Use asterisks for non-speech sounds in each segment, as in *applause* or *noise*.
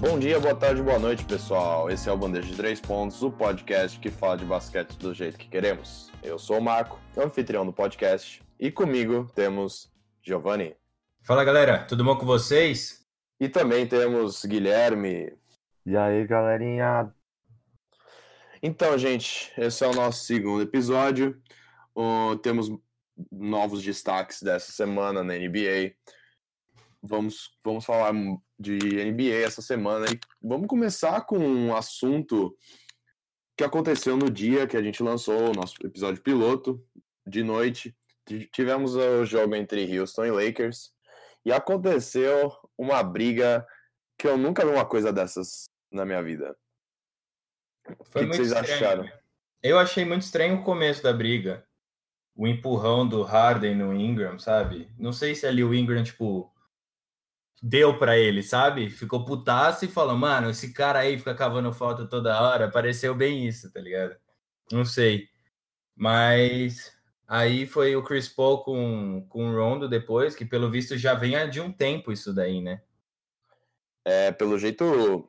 Bom dia, boa tarde, boa noite, pessoal. Esse é o Bandeja de Três Pontos, o podcast que fala de basquete do jeito que queremos. Eu sou o Marco, anfitrião do podcast, e comigo temos Giovanni. Fala galera, tudo bom com vocês? E também temos Guilherme. E aí, galerinha? Então, gente, esse é o nosso segundo episódio. Uh, temos novos destaques dessa semana na NBA. Vamos, vamos falar de NBA essa semana e vamos começar com um assunto que aconteceu no dia que a gente lançou o nosso episódio piloto, de noite. Tivemos o jogo entre Houston e Lakers e aconteceu uma briga que eu nunca vi uma coisa dessas na minha vida. Foi o que, vocês estranho. acharam? Eu achei muito estranho o começo da briga. O empurrão do Harden no Ingram, sabe? Não sei se ali o Ingram, tipo, deu para ele, sabe? Ficou putaço e falou, mano, esse cara aí fica cavando falta toda hora. Pareceu bem isso, tá ligado? Não sei. Mas aí foi o Chris Paul com, com o Rondo depois, que pelo visto já vem de um tempo isso daí, né? É, pelo jeito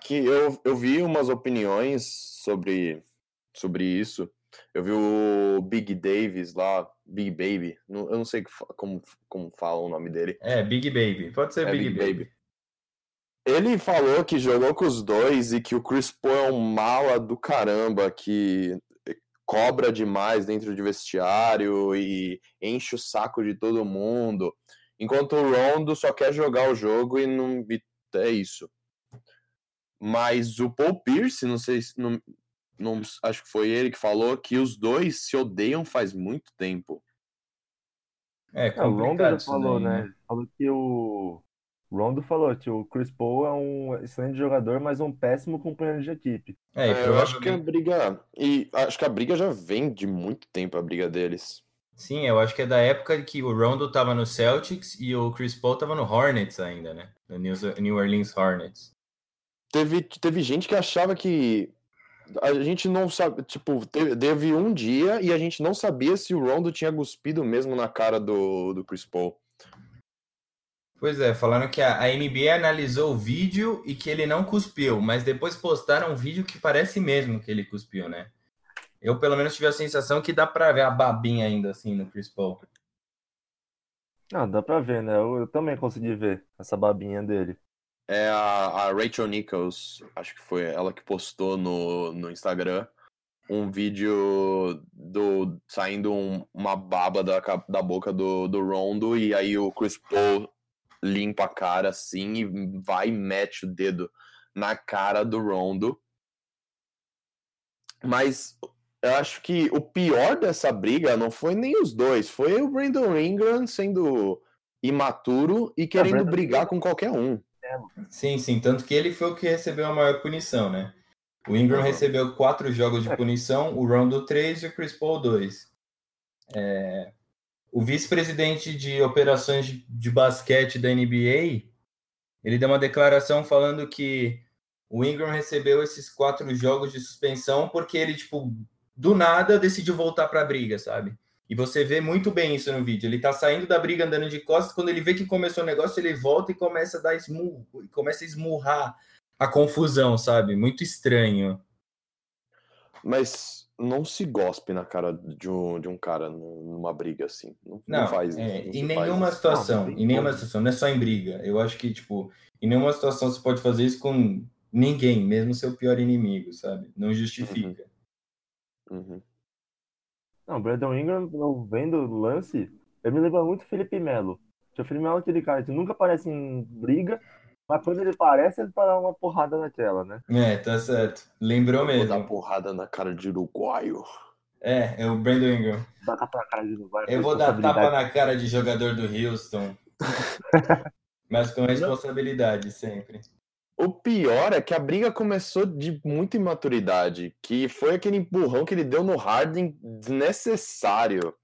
que eu, eu vi umas opiniões sobre, sobre isso. Eu vi o Big Davis lá, Big Baby, eu não sei como, como fala o nome dele. É, Big Baby, pode ser é, Big, Big Baby. Baby. Ele falou que jogou com os dois e que o Chris Paul é um mala do caramba, que cobra demais dentro de vestiário e enche o saco de todo mundo, enquanto o Rondo só quer jogar o jogo e não é isso. Mas o Paul Pierce, não sei se não, não, acho que foi ele que falou que os dois se odeiam faz muito tempo. É, é o Rondo já falou, daí, né? né? Falou que o Rondo falou que o Chris Paul é um excelente jogador, mas um péssimo companheiro de equipe. É, é eu acho que a briga e acho que a briga já vem de muito tempo a briga deles. Sim, eu acho que é da época que o Rondo tava no Celtics e o Chris Paul tava no Hornets ainda, né? No New Orleans Hornets. Teve, teve gente que achava que a gente não sabe, tipo, teve um dia e a gente não sabia se o Rondo tinha cuspido mesmo na cara do, do Chris Paul. Pois é, falando que a, a NBA analisou o vídeo e que ele não cuspiu, mas depois postaram um vídeo que parece mesmo que ele cuspiu, né? Eu, pelo menos, tive a sensação que dá pra ver a babinha ainda assim no Chris Paul. Ah, dá pra ver, né? Eu, eu também consegui ver essa babinha dele é a, a, Rachel Nichols, acho que foi ela que postou no, no Instagram um vídeo do saindo um, uma baba da, da boca do, do Rondo e aí o Chris Paul limpa a cara assim e vai e mete o dedo na cara do Rondo. Mas eu acho que o pior dessa briga não foi nem os dois, foi o Brandon Ingram sendo imaturo e querendo brigar com qualquer um. Sim, sim. Tanto que ele foi o que recebeu a maior punição, né? O Ingram recebeu quatro jogos de é. punição, o Rondo três e o Chris Paul dois. É... O vice-presidente de operações de basquete da NBA, ele deu uma declaração falando que o Ingram recebeu esses quatro jogos de suspensão porque ele, tipo, do nada decidiu voltar para a briga, sabe? E você vê muito bem isso no vídeo. Ele tá saindo da briga andando de costas, quando ele vê que começou o negócio, ele volta e começa a dar esmurro, começa a esmurrar a confusão, sabe? Muito estranho. Mas não se gospe na cara de um, de um cara numa briga assim. Não, não, não faz é, Não em nenhuma faz situação. Em nenhuma situação. Não é só em briga. Eu acho que, tipo, em nenhuma situação você pode fazer isso com ninguém, mesmo seu pior inimigo, sabe? Não justifica. Uhum. Uhum. Não, Brandon Ingram, não vendo o lance, ele me lembra muito Felipe Melo. O Felipe Melo é aquele cara que nunca aparece em briga, mas quando ele aparece, ele para uma porrada naquela, né? É, tá certo. Lembrou Eu mesmo. Vou dar porrada na cara de uruguaio. É, é o Brandon Ingram. Dá tapa na cara de uruguaio. Eu vou dar tapa na cara de jogador do Houston. *laughs* mas com responsabilidade sempre. O pior é que a briga começou de muita imaturidade, que foi aquele empurrão que ele deu no Harden desnecessário.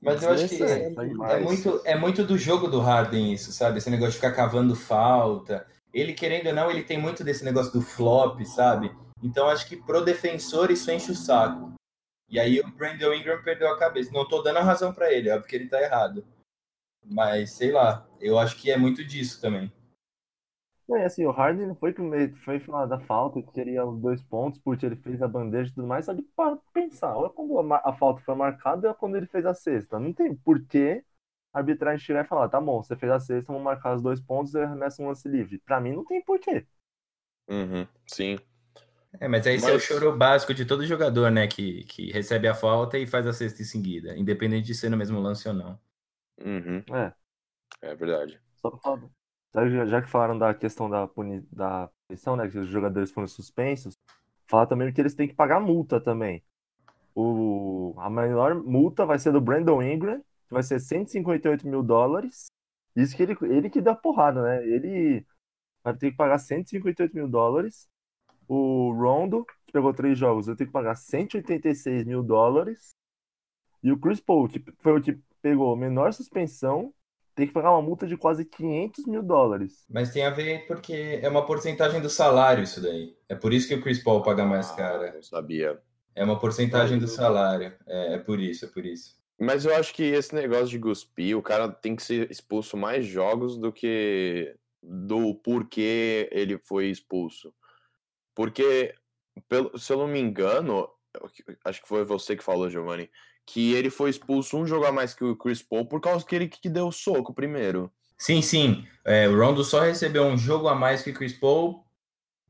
Mas eu acho que é, é, muito, é muito do jogo do Harden isso, sabe? Esse negócio de ficar cavando falta. Ele, querendo ou não, ele tem muito desse negócio do flop, sabe? Então acho que pro defensor isso enche o saco. E aí o Brandon Ingram perdeu a cabeça. Não tô dando a razão para ele, óbvio que ele tá errado. Mas sei lá, eu acho que é muito disso também. E assim, o Harden não foi que me- foi falar da falta, que queria os dois pontos, porque ele fez a bandeja e tudo mais, só que para pensar, olha quando a, ma- a falta foi marcada e quando ele fez a sexta. Não tem porquê a arbitragem chegar e falar, tá bom, você fez a sexta, vamos marcar os dois pontos e arremessa um lance livre. Pra mim não tem porquê. Uhum, sim. É, mas esse é o Mas- choro básico de todo jogador, né? Que, que recebe a falta e faz a cesta em seguida, independente de ser no mesmo lance ou não. Uhum, É, é verdade. só pra falar. Já, que falaram da questão da, puni, da punição, né, que os jogadores foram suspensos, falar também que eles têm que pagar multa também. O, a maior multa vai ser do Brandon Ingram, que vai ser 158 mil dólares. Isso que ele, ele que dá porrada, né? Ele vai ter que pagar 158 mil dólares. O Rondo, que pegou três jogos, vai ter que pagar 186 mil dólares. E o Chris Paul, que foi o que pegou menor suspensão, tem que pagar uma multa de quase 500 mil dólares. Mas tem a ver porque é uma porcentagem do salário isso daí. É por isso que o Chris Paul paga mais Ah, cara. não sabia. É uma porcentagem do salário. É, é por isso, é por isso. Mas eu acho que esse negócio de cuspir, o cara tem que ser expulso mais jogos do que do porquê ele foi expulso. Porque, pelo, se eu não me engano, acho que foi você que falou, Giovanni, que ele foi expulso um jogo a mais que o Chris Paul por causa que ele que deu o soco primeiro. Sim, sim. É, o Rondo só recebeu um jogo a mais que o Chris Paul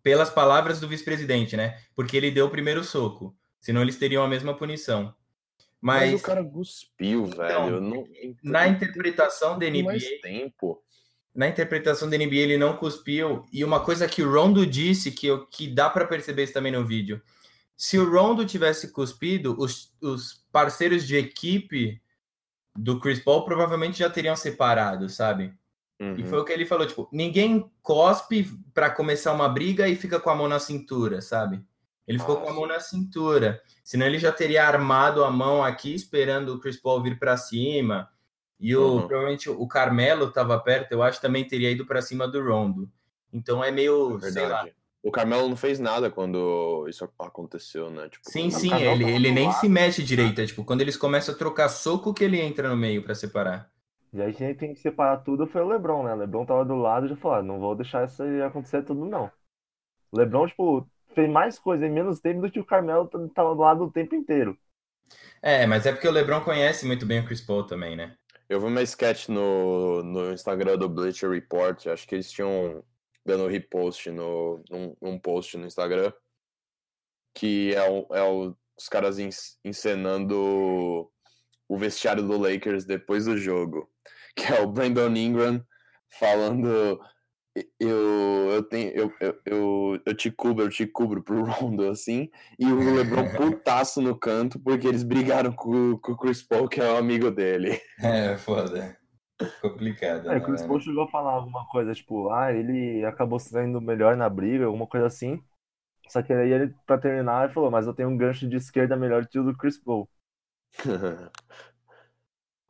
pelas palavras do vice-presidente, né? Porque ele deu o primeiro soco. Senão eles teriam a mesma punição. Mas, Mas, o cara cuspiu, velho. Não, na interpretação da tem mais NBA, tempo. na interpretação da NBA ele não cuspiu. E uma coisa que o Rondo disse, que, eu, que dá para perceber isso também no vídeo. Se o Rondo tivesse cuspido, os, os parceiros de equipe do Chris Paul provavelmente já teriam separado, sabe? E Uhum. foi o que ele falou, tipo, ninguém cospe pra começar uma briga e fica com a mão na cintura, sabe? Ele ficou com a mão na cintura. Senão ele já teria armado a mão aqui esperando o Chris Paul vir pra cima. E o, Uhum. provavelmente o Carmelo tava perto, eu acho, também teria ido pra cima do Rondo. Então é meio, sei lá. O Carmelo não fez nada quando isso aconteceu, né? Tipo, Sim, sim, ele, ele nem lado. se mexe direito. É tipo, quando eles começam a trocar soco que ele entra no meio pra separar. E aí quem tem que separar tudo foi o LeBron, né? O LeBron tava do lado e já falou, ah, não vou deixar isso aí acontecer tudo, não. O LeBron, tipo, fez mais coisa em menos tempo do que o Carmelo tava do lado o tempo inteiro. É, mas é porque o LeBron conhece muito bem o Chris Paul também, né? Eu vi uma sketch no, no Instagram do Bleacher Report, acho que eles tinham dando repost no, num, num post no Instagram, que é, o, é o- os caras encenando o vestiário do Lakers depois do jogo, *laughs* que é o Brandon Ingram falando eu, eu tenho eu, eu, eu, eu te cubro, eu te cubro pro *laughs* Rondo assim, e o LeBron *laughs* putaço no canto porque eles brigaram com, com o Chris Paul, que é um amigo dele. É, foda. Complicado. É, né, o Chris mano? Paul chegou a falar alguma coisa, tipo, ah, ele acabou saindo melhor na briga, alguma coisa assim. Só que aí ele, pra terminar, ele falou, mas eu tenho um gancho de esquerda melhor que o do Chris Paul. *laughs*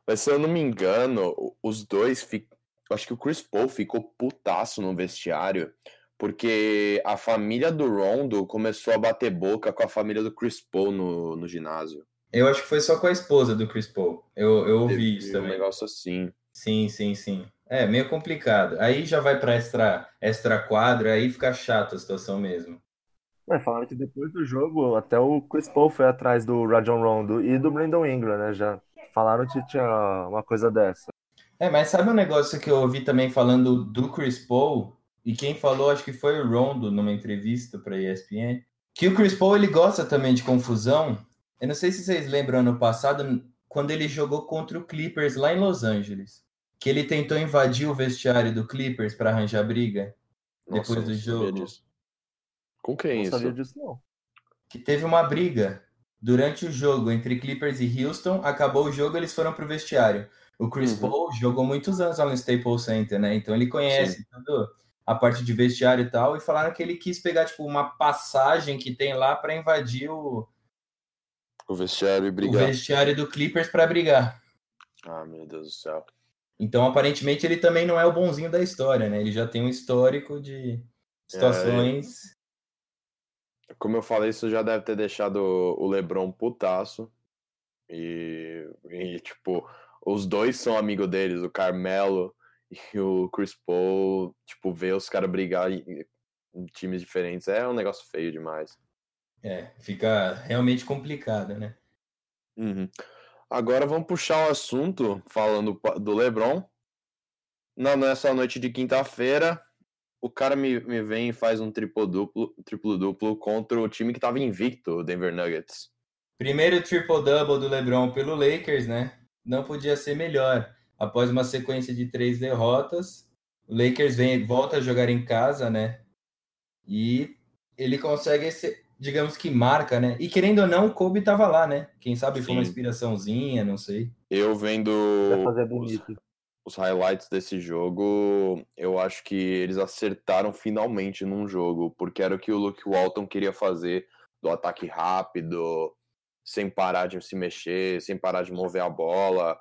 Mas se eu não me engano, os dois. Fi... eu Acho que o Chris Paul ficou putaço no vestiário, porque a família do Rondo começou a bater boca com a família do Chris Paul no, no ginásio. Eu acho que foi só com a esposa do Chris Paul. Eu, eu ouvi Teve isso um também. negócio assim. Sim, sim, sim. É, meio complicado. Aí já vai pra extra, extra quadra, aí fica chato a situação mesmo. É, falaram que depois do jogo, até o Chris Paul foi atrás do Rajon Rondo e do Brandon Ingram, né? Já falaram que tinha uma coisa dessa. É, mas sabe um negócio que eu ouvi também falando do Chris Paul? E quem falou, acho que foi o Rondo numa entrevista pra ESPN, que o Chris Paul ele gosta também de confusão. Eu não sei se vocês lembram ano passado, quando ele jogou contra o Clippers lá em Los Angeles, que ele tentou invadir o vestiário do Clippers pra arranjar briga Nossa, depois do jogo. disso. Com quem Não isso? sabia disso, não. que teve uma briga durante o jogo entre Clippers e Houston. Acabou o jogo, eles foram pro vestiário. O Chris Uhum. Paul jogou muitos anos lá no Staples Center, né? Então ele conhece tudo a parte de vestiário e tal. E falaram que ele quis pegar tipo uma passagem que tem lá para invadir o, O vestiário e o brigar. vestiário do Clippers para brigar. Ah, meu Deus do céu. Então aparentemente ele também não é o bonzinho da história, né? Ele já tem um histórico de situações. Como eu falei, isso já deve ter deixado o LeBron putaço. E, e, tipo, os dois são amigos deles, o Carmelo e o Chris Paul, tipo, ver os caras brigar em, em times diferentes é um negócio feio demais. É, fica realmente complicado, né? Uhum. Agora vamos puxar o assunto falando do LeBron. Na, nessa noite de quinta-feira, o cara me, me vem e faz um triplo-duplo triplo-duplo contra o time que tava invicto, o Denver Nuggets. Primeiro triple-double do LeBron pelo Lakers, né? Não podia ser melhor. Após uma sequência de três derrotas, o Lakers vem, volta a jogar em casa, né? E ele consegue esse, digamos que marca, né? E querendo ou não, o Kobe tava lá, né? Quem sabe foi uma Sim. inspiraçãozinha, não sei. Eu vendo os, os highlights desse jogo, eu acho que eles acertaram finalmente num jogo, porque era o que o Luke Walton queria fazer, do ataque rápido, sem parar de se mexer, sem parar de mover a bola,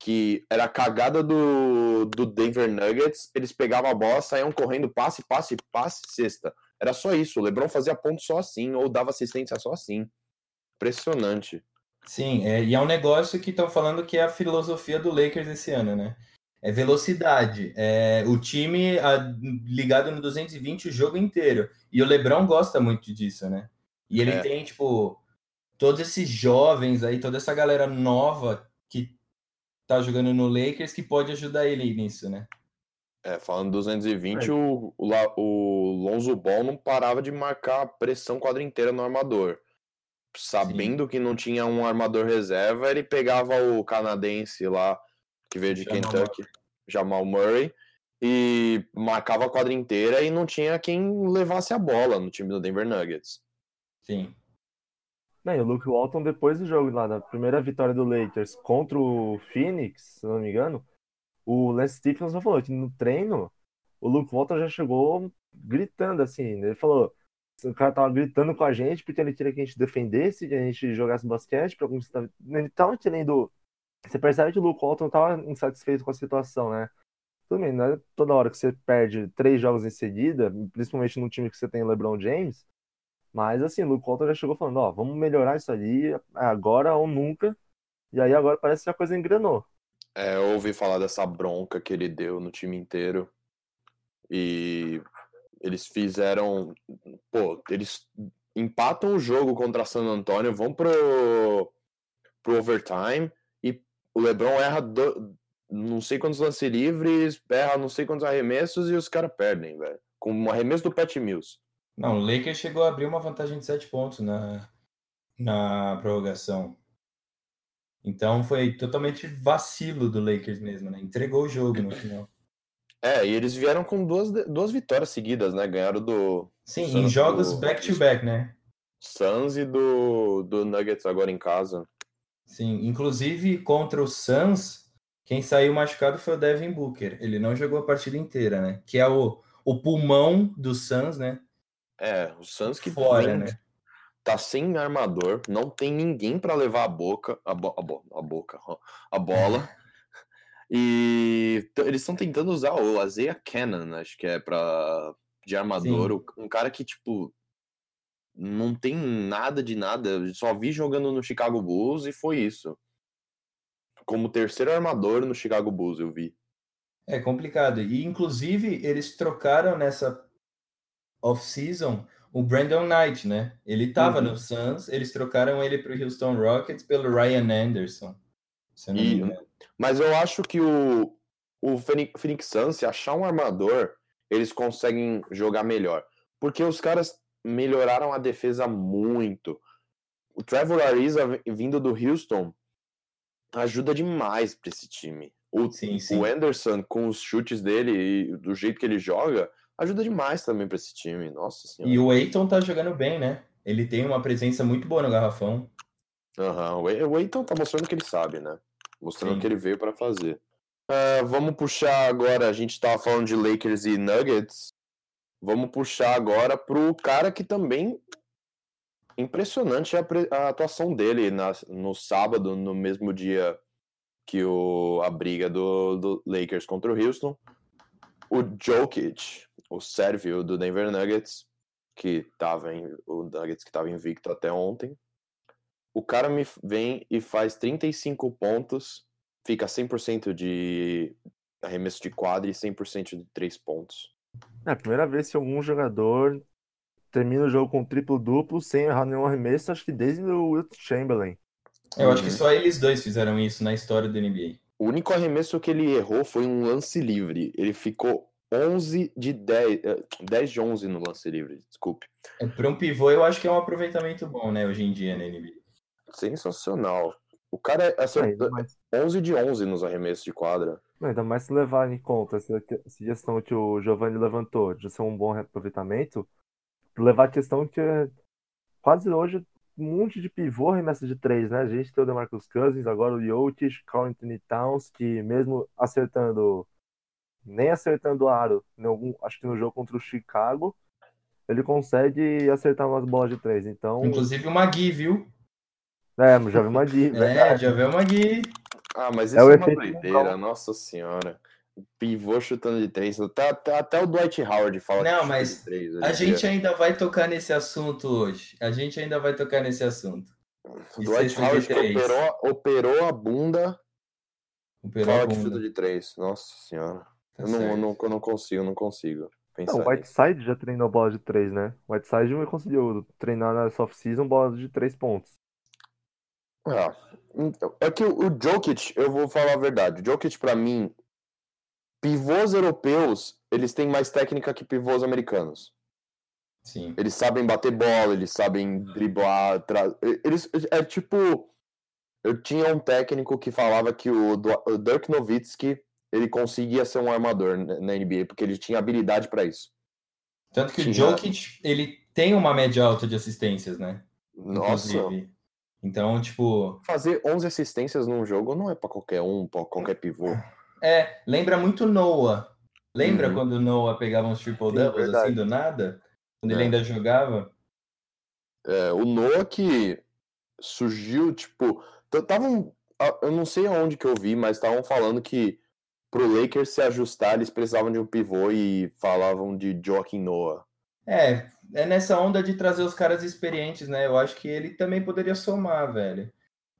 que era a cagada do, do Denver Nuggets, eles pegavam a bola, saíam correndo, passe, passe, passe, cesta. Era só isso, o LeBron fazia ponto só assim, ou dava assistência só assim. Impressionante. Sim, é, e é um negócio que estão falando que é a filosofia do Lakers esse ano, né? É velocidade. É o time ah, ligado no 220 o jogo inteiro. E o LeBron gosta muito disso, né? E ele É. tem, tipo, todos esses jovens aí, toda essa galera nova que tá jogando no Lakers que pode ajudar ele nisso, né? É, falando 220, É. o, o, Lonzo Ball não parava de marcar a pressão quadra inteira no armador. Sabendo que não tinha um armador reserva, ele pegava o canadense lá, que veio de Jamal Kentucky, Jamal Murray, e marcava a quadra inteira e não tinha quem levasse a bola no time do Denver Nuggets. Sim. Não, e o Luke Walton, depois do jogo lá, da primeira vitória do Lakers contra o Phoenix, se não me engano, o Lance Stephenson falou que no treino o Luke Walton já chegou gritando assim. Ele falou: o cara tava gritando com a gente porque ele queria que a gente defendesse, que a gente jogasse basquete. Conquistar... Ele tava querendo. Você percebe que o Luke Walton tava insatisfeito com a situação, né? Tudo bem, não é toda hora que você perde três jogos em seguida, principalmente num time que você tem LeBron James. Mas assim, o Luke Walton já chegou falando, ó, vamos melhorar isso aí agora ou nunca. E aí agora parece que a coisa engrenou. É, eu ouvi falar dessa bronca que ele deu no time inteiro. E eles fizeram. Pô, eles empatam o jogo contra San Antonio, vão pro, pro overtime e o LeBron erra do- não sei quantos lances livres, erra não sei quantos arremessos e os caras perdem, velho. Com um arremesso do Pat Mills. Não, o Lakers chegou a abrir uma vantagem de 7 pontos na, na prorrogação. Então foi totalmente vacilo do Lakers mesmo, né? Entregou o jogo no final. É, e eles vieram com duas, duas vitórias seguidas, né? Ganharam do Sim, Suns em jogos do- back-to-back, né? Suns e do, do Nuggets agora em casa. Sim, inclusive contra o Suns, quem saiu machucado foi o Devin Booker. Ele não jogou a partida inteira, né? Que é o, o pulmão do Suns, né? É, o Suns que Fora, vem- né? Tá sem armador, não tem ninguém pra levar a boca, a, bo- a, bo- a boca, a bola. *laughs* E eles estão tentando usar o Isaiah Cannon, acho que é para de armador, o- um cara que tipo não tem nada de nada, eu só vi jogando no Chicago Bulls e foi isso. Como terceiro armador no Chicago Bulls, eu vi. É complicado. E, inclusive, eles trocaram nessa off-season o Brandon Knight, né? Ele tava Uhum. no Suns, eles trocaram ele pro Houston Rockets pelo Ryan Anderson. E-. Mas eu acho que o, o Phoenix Phoenix Suns, se achar um armador, eles conseguem jogar melhor. Porque os caras melhoraram a defesa muito. O Trevor Ariza vi- vindo do Houston ajuda demais para esse time. O, Sim, sim. o Anderson, com os chutes dele e do jeito que ele joga, ajuda demais também para esse time. Nossa senhora. E o Aiton tá jogando bem, né? Ele tem uma presença muito boa no garrafão. Aham, O Ai- o Aiton tá mostrando que ele sabe, né? Mostrando Sim. que ele veio pra fazer. Ah, vamos puxar agora, a gente tava falando de Lakers e Nuggets. Vamos puxar agora pro cara que também. Impressionante a, a atuação dele na- no sábado, no mesmo dia que o, a briga do, do Lakers contra o Houston. O Jokic, o sérvio do Denver Nuggets, que tava em, o Nuggets que tava invicto até ontem. O cara me vem e faz 35 pontos, fica 100% de, arremesso de quadra e 100% de três pontos. É a primeira vez que algum jogador termina o jogo com triplo-duplo sem errar nenhum arremesso, acho que desde o Wilt Chamberlain. Eu acho que só eles dois fizeram isso na história do NBA. O único arremesso que ele errou foi um lance livre. Ele ficou 11 de 10, eh, 10 de 11 no lance livre, desculpe. É, Para um pivô, eu acho que é um aproveitamento bom, né, hoje em dia na NBA. Sensacional. O cara acertou mais, 11 de 11 nos arremessos de quadra. ainda mais se levar em conta essa, questão que o Giovanni levantou de ser um bom reaproveitamento, levar a questão que é quase hoje um monte de pivô arremessa de três, né? A gente tem o DeMarcus Cousins, agora o Jokic, Carl Anthony Towns, que mesmo acertando, nem acertando o aro, em algum, acho que no jogo contra o Chicago, ele consegue acertar umas bolas de três. Então, Inclusive o Magui, viu? é, já vi uma dica, *laughs* É, verdade. já viu o Magui. Ah, mas É isso o é, uma doideira, nossa senhora. Pivô chutando de três. Até, até, até o Dwight Howard fala Não, mas de três. A gente dia. ainda vai tocar nesse assunto hoje. A gente ainda vai tocar nesse assunto. O Dwight de Howard operou, operou a bunda, Operou a fala que bunda. chuta de três. Nossa senhora. Tá eu, não, não, eu não consigo, não consigo pensar Não, o. Whiteside já treinou bola de três, né? O Whiteside conseguiu treinar na soft-season bola de três pontos. Ah, então, é que o, o Jokic, eu vou falar a verdade. O Jokic, pra mim, pivôs europeus, eles têm mais técnica que pivôs americanos. Sim. Eles sabem bater bola, eles sabem driblar. Tra... Eles, é tipo. Eu tinha um técnico que falava que o Dirk Nowitzki ele conseguia ser um armador na NBA, porque ele tinha habilidade pra isso. Tanto que o Tinha- Jokic, ele tem uma média alta de assistências, né? Nossa, Inclusive. Então, tipo, fazer 11 assistências num jogo não é pra qualquer um, pra qualquer pivô. é, lembra muito Noah. Lembra Uhum. quando o Noah pegava uns triple doubles assim do nada? Quando ele É. ainda jogava? É, o Noah que surgiu, tipo, estavam, eu não sei aonde que eu vi, mas estavam falando que pro Lakers se ajustar, eles precisavam de um pivô e falavam de Joaquim Noah. É, é nessa onda de trazer os caras experientes, né? Eu acho que ele também poderia somar, velho.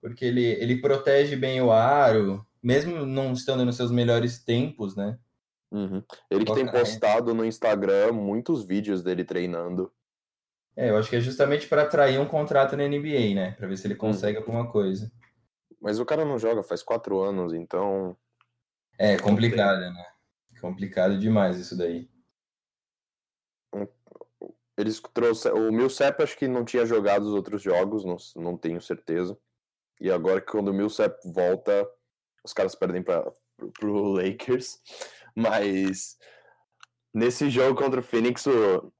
Porque ele, ele protege bem o aro, mesmo não estando nos seus melhores tempos, né? Uhum. Ele que tem Colocar, é. postado no Instagram muitos vídeos dele treinando. É, eu acho que é justamente para atrair um contrato na NBA, né? Para ver se ele Uhum. consegue alguma coisa. Mas o cara não joga faz quatro anos, então. É complicado, né? Complicado demais isso daí. Eles trouxeram. O Millsap acho que não tinha jogado os outros jogos, não, não tenho certeza. E agora que quando o Millsap volta, os caras perdem para pro *laughs* Lakers. Mas nesse jogo contra o Phoenix, o,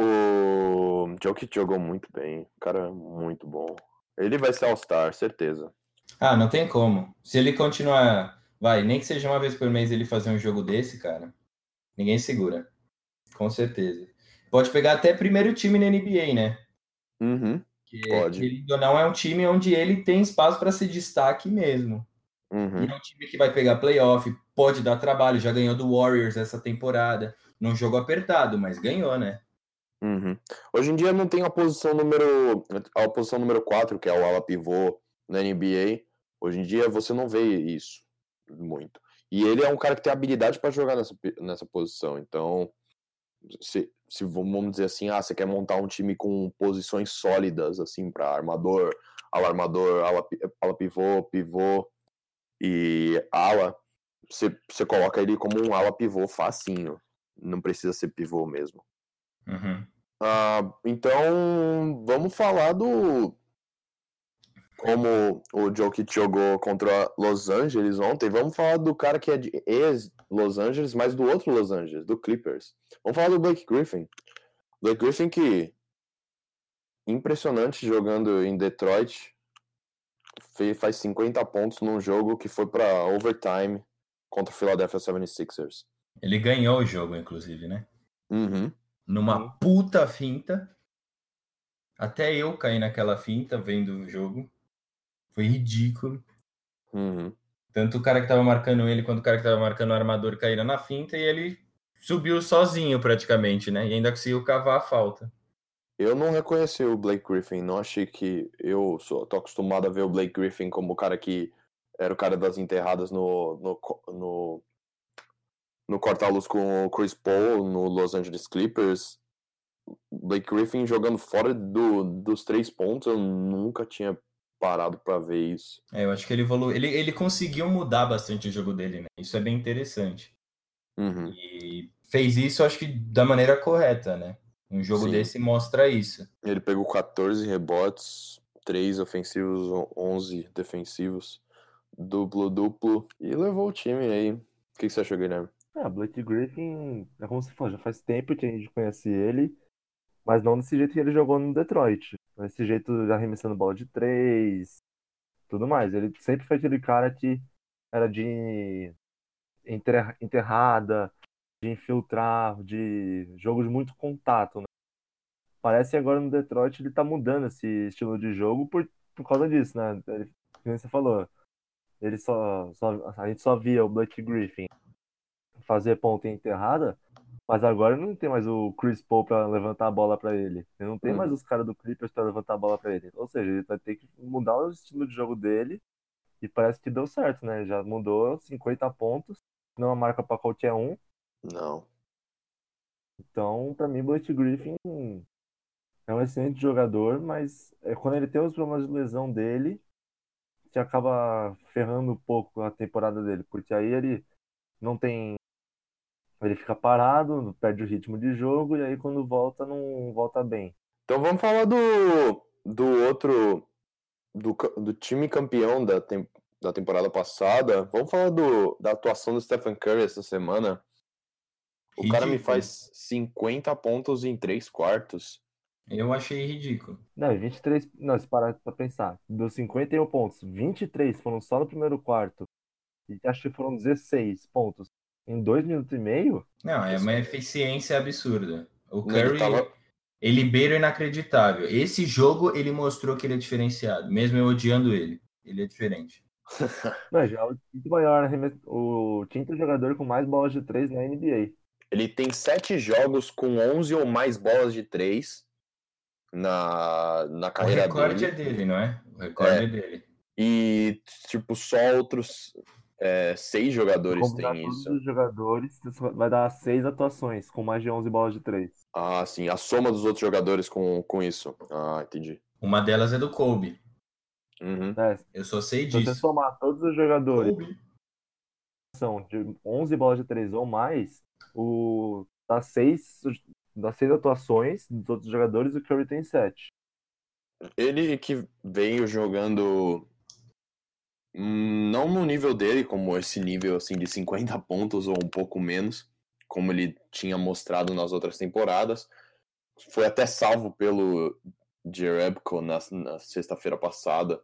o Jokic jogou muito bem. O cara é muito bom. Ele vai ser All-Star, certeza. Ah, não tem como. Se ele continuar, vai, nem que seja uma vez por mês ele fazer um jogo desse, cara, ninguém segura. Com certeza. Pode pegar até primeiro time na NBA, né? Uhum, Que, Pode. querendo ou não, é um time onde ele tem espaço para se destaque mesmo. uhum. É um time que vai pegar playoff, pode dar trabalho, já ganhou do Warriors essa temporada. Num jogo apertado, mas ganhou, né? Uhum. Hoje em dia não tem a posição número a posição número 4, que é o ala pivô na NBA. Hoje em dia você não vê isso muito. E ele é um cara que tem habilidade para jogar nessa, nessa posição. Então, se, se vamos dizer assim, ah, você quer montar um time com posições sólidas assim para armador, ala armador, ala, ala pivô, pivô e ala, você, você coloca ele como um ala pivô facinho. Não precisa ser pivô mesmo. Uhum. Ah, então, vamos falar do. Como o Jokic jogou contra Los Angeles ontem, vamos falar do cara que é de ex-Los Angeles, mas do outro Los Angeles, do Clippers. Vamos falar do Blake Griffin. Blake Griffin que. Impressionante jogando em Detroit. Faz 50 pontos num jogo que foi para overtime contra o Philadelphia 76ers. Ele ganhou o jogo, inclusive, né? Uhum. Numa puta finta. Até eu caí naquela finta vendo o jogo. Foi ridículo. Uhum. Tanto o cara que tava marcando ele quanto o cara que tava marcando o armador caíram na finta e ele subiu sozinho praticamente, né? E ainda conseguiu cavar a falta. Eu não reconheci o Blake Griffin, não achei que eu sou, tô acostumado a ver o Blake Griffin como o cara que era o cara das enterradas no, no, no, no corta-luz com o Chris Paul no Los Angeles Clippers. Blake Griffin jogando fora do, dos três pontos, eu nunca tinha parado para ver isso. É, eu acho que ele evoluiu. Ele, ele conseguiu mudar bastante o jogo dele, né? Isso é bem interessante. Uhum. E fez isso, acho que da maneira correta, né? Um jogo Sim. desse mostra isso. Ele pegou 14 rebotes, 3 ofensivos, 11 defensivos, duplo-duplo, e levou o time aí. O que, que você achou, Guilherme? Ah, Blake Griffin, é como você falou, já faz tempo que a gente conhece ele, mas não desse jeito que ele jogou no Detroit. Desse jeito de arremessando bola de três, tudo mais. Ele sempre foi aquele cara que era de enterra- enterrada, de infiltrar, de jogo de muito contato, né? Parece que agora no Detroit ele tá mudando esse estilo de jogo por, por causa disso, né? Ele, como você falou, ele só, só, a gente só via o Blake Griffin fazer ponta enterrada, mas agora não tem mais o Chris Paul pra levantar a bola pra ele. Não tem Uhum. mais os caras do Clippers pra levantar a bola pra ele. Ou seja, ele vai ter que mudar o estilo de jogo dele e parece que deu certo, né? Já mudou 50 pontos, não é uma marca pra qualquer um. Não. Então, pra mim, Blake Griffin é um excelente jogador, mas é quando ele tem os problemas de lesão dele, que acaba ferrando um pouco a temporada dele, porque aí ele não tem. Ele fica parado, perde o ritmo de jogo, e aí quando volta, não volta bem. Então vamos falar do, do outro. Do, do time campeão da, tem, da temporada passada. Vamos falar do, da atuação do Stephen Curry essa semana. O cara me Ridículo. faz 50 pontos em 3 quartos. Eu achei ridículo. Não, e 23. Não, se parar pra pensar, dos 51 pontos, 23 foram só no primeiro quarto, e acho que foram 16 pontos em dois minutos e meio. Não, é uma eficiência absurda. O Curry, tava- ele beira o inacreditável. Esse jogo, ele mostrou que ele é diferenciado. Mesmo eu odiando ele. Ele é diferente. *laughs* Não, já é o quinto maior o quinto jogador com mais bolas de três na NBA. Ele tem 7 jogos com 11 ou mais bolas de 3 na, na O carreira recorde dele. é dele, não é? O recorde É. é, dele. E, tipo, só outros é, seis jogadores têm todos isso. os jogadores, isso vai dar seis atuações com mais de 11 bolas de três. Ah, sim. A soma dos outros jogadores com, com isso. Ah, entendi. Uma delas é do Kobe. Uhum. É, se Eu só sei você disso. somar todos os jogadores Kobe. são de 11 bolas de três ou mais, o dá seis, dá seis atuações dos outros jogadores, o Curry tem sete. Ele que veio jogando não no nível dele, como esse nível assim de 50 pontos ou um pouco menos, como ele tinha mostrado nas outras temporadas. Foi até salvo pelo Jerebko na, na sexta-feira passada.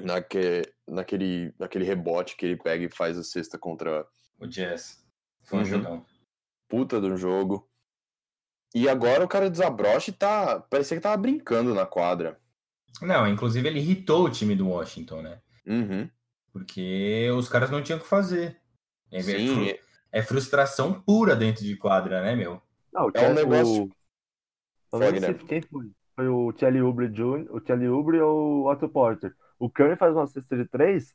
Naque, naquele, naquele rebote que ele pega e faz a cesta contra O Jazz. Foi um Uhum. jogão. puta do jogo. E agora o cara desabrocha e tá. Parecia que tava brincando na quadra. Não, inclusive ele irritou o time do Washington, né? Uhum. Porque os caras não tinham o que fazer. É, é Sim, fru- é frustração pura dentro de quadra, né, meu? Não, o É um negócio- o- Guilherme. se quem foi. Foi o Kelly Oubre Jr., o Kelly Oubre ou o Otto Porter. O Curry faz uma cesta de três,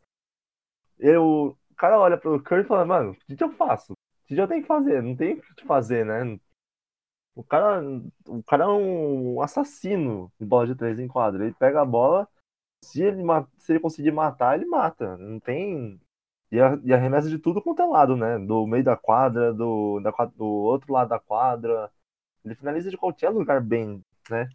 eu, o cara olha pro Curry e fala, mano, o que eu faço? O que que eu tenho que fazer? Não tem o que fazer, né? O cara, o cara é um assassino de bola de três em quadra. Ele pega a bola, se ele, se ele conseguir matar, ele mata. Não tem. E, a- e arremessa de tudo quanto é lado, né? Do meio da quadra, do, da, do outro lado da quadra. Ele finaliza de qualquer lugar bem, né?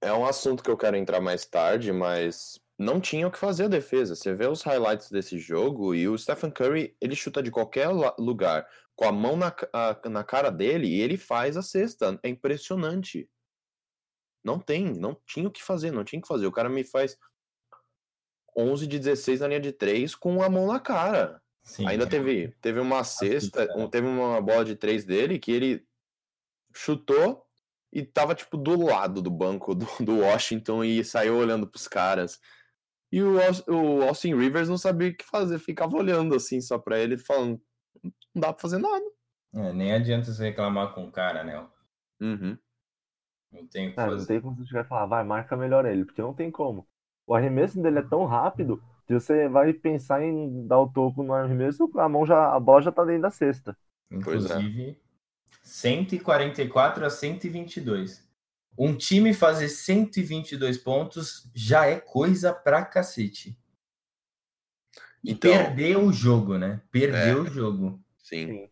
É um assunto que eu quero entrar mais tarde, mas não tinha o que fazer a defesa. Você vê os highlights desse jogo e o Stephen Curry, ele chuta de qualquer lugar, com a mão na, a- na cara dele e ele faz a cesta. É impressionante. Não tem, não tinha o que fazer, não tinha o que fazer. O cara me faz 11 de 16 na linha de 3 com a mão na cara. Sim, Ainda é. teve, teve uma cesta, um- teve uma bola de três dele que ele chutou e tava, tipo, do lado do banco do, do Washington e saiu olhando pros caras. E o, o Austin Rivers não sabia o que fazer, ficava olhando assim só pra ele, falando: não dá pra fazer nada. É, nem adianta você reclamar com o cara, né? Uhum. Não tem o que Ah, não tem como você chegar e falar, vai, marca melhor ele, porque não tem como. O arremesso dele é tão rápido Se você vai pensar em dar o toco no arremesso, a mão já, a bola já tá dentro da cesta. Pois é. Inclusive, 144 a 122. Um time fazer 122 pontos já é coisa pra cacete. E Então- perdeu o jogo, né? Perdeu É. o jogo. Sim. Sim.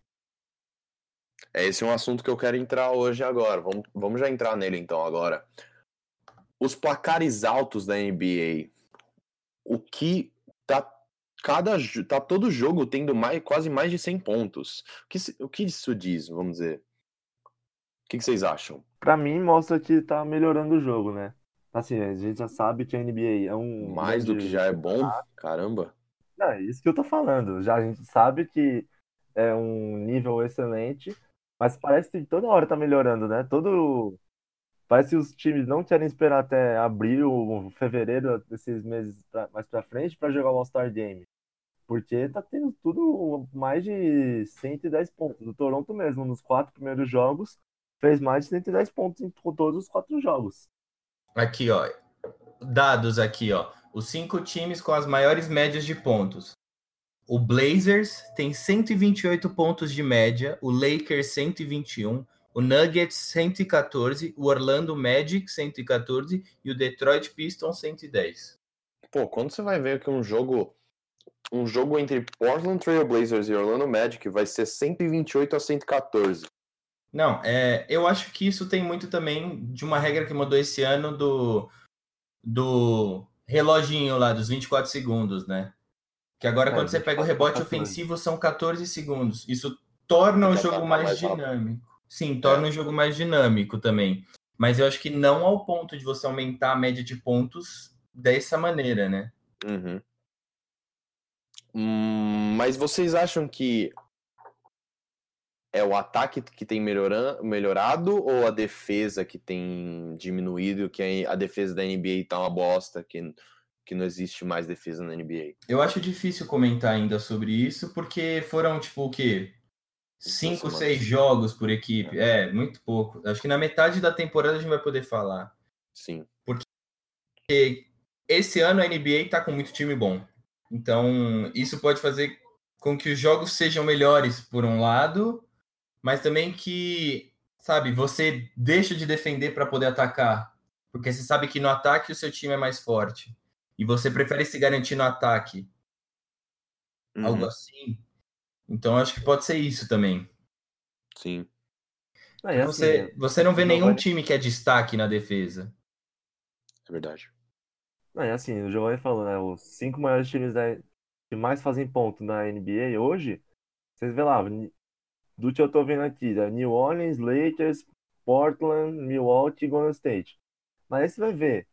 É esse é um assunto que eu quero entrar hoje agora. Vamos, vamos já entrar nele então agora. Os placares altos da NBA. O que tá cada tá todo jogo tendo mais quase mais de 100 pontos. O que, o que isso diz, vamos dizer? O que, que vocês acham? Pra mim, mostra que tá melhorando o jogo, né? Assim, a gente já sabe que a NBA é um. Mais do que já é bom? Caramba. Não, é isso que eu tô falando. Já a gente sabe que é um nível excelente, mas parece que toda hora tá melhorando, né? Todo. Parece que os times não querem esperar até abril, fevereiro, desses meses pra- mais pra frente, pra jogar o All-Star Game. Porque tá tendo tudo mais de 110 pontos. O Toronto mesmo, nos quatro primeiros jogos, fez mais de 110 pontos em to- todos os quatro jogos. Aqui, ó. Dados aqui, ó. Os cinco times com as maiores médias de pontos. O Blazers tem 128 pontos de média, o Lakers 121, o Nuggets 114, o Orlando Magic 114 e o Detroit Pistons 110. Pô, quando você vai ver que um jogo um jogo entre Portland Trail Blazers e Orlando Magic vai ser 128 a 114. Não, é, eu acho que isso tem muito também de uma regra que mudou esse ano do, do reloginho lá, dos 24 segundos, né? Que agora É, quando você pega o 24 rebote 14. ofensivo são 14 segundos. Isso torna o Então, jogo tá mais, mais dinâmico. Sim, torna o jogo mais dinâmico também. Mas eu acho que não ao ponto de você aumentar a média de pontos dessa maneira, né? Uhum. Hum, mas vocês acham que é o ataque que tem melhoran- melhorado ou a defesa que tem diminuído, que a defesa da NBA tá uma bosta, que, que não existe mais defesa na NBA? Eu acho difícil comentar ainda sobre isso, porque foram, tipo, o quê? Cinco, semanas. seis jogos por equipe. É, muito pouco. Acho que na metade da temporada a gente vai poder falar. Sim. Porque esse ano a NBA tá com muito time bom. Então, isso pode fazer com que os jogos sejam melhores, por um lado, mas também que, sabe, você deixa de defender para poder atacar. Porque você sabe que no ataque o seu time é mais forte. E você prefere se garantir no ataque. algo Uhum, assim. Então acho que pode ser isso também. Sim. Não, e assim, Você, você não vê não nenhum vai- time que é destaque na defesa. É verdade. Não, é assim, o Giovanni falou, né? Os cinco maiores times da- que mais fazem ponto na NBA hoje, vocês vê lá, do que eu tô vendo aqui, né? New Orleans, Lakers, Portland, Milwaukee e Golden State. Mas aí você vai ver,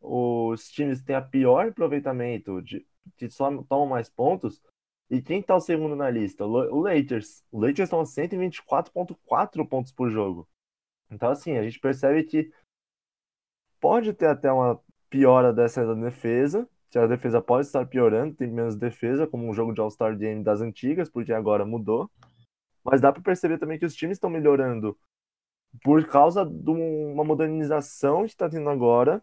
os times que têm a pior aproveitamento, de, que só tomam mais pontos, e quem tá o segundo na lista? O Lakers. O Lakers estão a 124,4 pontos por jogo. Então, assim, a gente percebe que pode ter até uma piora dessa defesa, que a defesa pode estar piorando, tem menos defesa, como um jogo de All-Star Game das antigas, porque agora mudou. Mas dá para perceber também que os times estão melhorando por causa de uma modernização que está tendo agora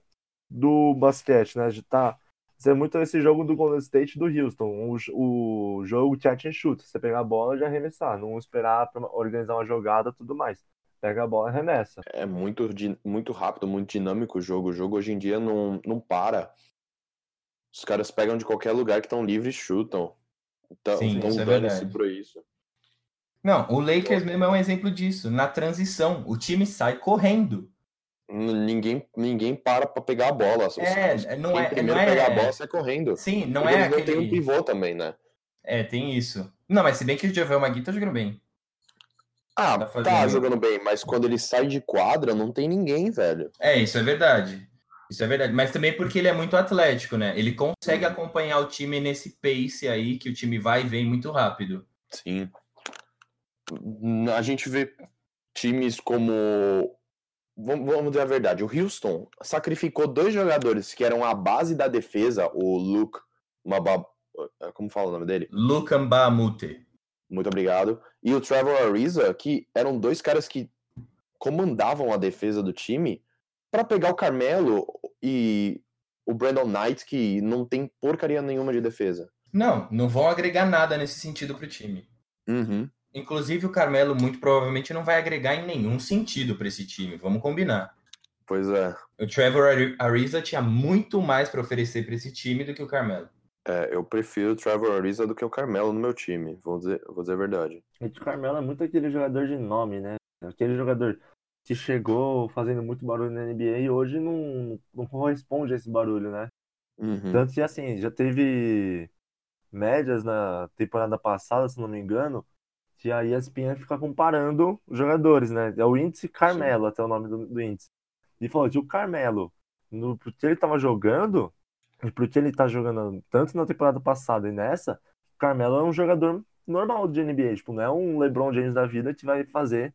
do basquete, né? De tá ser muito esse jogo do Golden State e do Houston, o, o jogo catch and shoot, você pegar a bola e já arremessar, não esperar para organizar uma jogada, tudo mais. Pega a bola e arremessa. É muito, muito rápido, muito dinâmico o jogo. O jogo hoje em dia não, não para. Os caras pegam de qualquer lugar que estão livres e chutam. Então, Sim, então isso é dane-se verdade. por isso. Não, o Lakers mesmo é um exemplo disso. Na transição, o time sai correndo. Ninguém, ninguém para pra pegar a bola. É, os- não é- primeiro não é- pegar a bola sai correndo. Sim, não Porque é não tem um aquele. pivô também, né? É, tem isso. Não, mas se bem que o Javel Magui tá jogando bem. Ah, Tá tá, jogando bem, mas quando ele sai de quadra, não tem ninguém, velho. É, isso é verdade. Isso é verdade. Mas também porque ele é muito atlético, né? Ele consegue acompanhar o time nesse pace aí, que o time vai e vem muito rápido. Sim. A gente vê times como. Vamos dizer a verdade. O Houston sacrificou dois jogadores que eram a base da defesa, o Luke. Mabab... Como fala o nome dele? Lucamba Mute. Muito obrigado. E o Trevor Ariza, que eram dois caras que comandavam a defesa do time, para pegar o Carmelo e o Brandon Knight, que não tem porcaria nenhuma de defesa. Não, não vão agregar nada nesse sentido pro time. Uhum. Inclusive, o Carmelo muito provavelmente não vai agregar em nenhum sentido para esse time. Vamos combinar. Pois é. O Trevor Ari- Ariza tinha muito mais para oferecer para esse time do que o Carmelo. É, eu prefiro o Trevor Ariza do que o Carmelo no meu time. Vou dizer, vou dizer a verdade. E o Carmelo é muito aquele jogador de nome, né? Aquele jogador que chegou fazendo muito barulho na NBA e hoje não, não corresponde a esse barulho, né? Uhum. Tanto que, assim, já teve médias na temporada passada, se não me engano, que a ESPN fica comparando os jogadores, né? É o índice Carmelo, até o nome do, do índice. E falou que o Carmelo, no, pro que ele tava jogando, e pro que ele tá jogando tanto na temporada passada e nessa, o Carmelo é um jogador normal de NBA. Tipo, não é um LeBron James da vida que vai fazer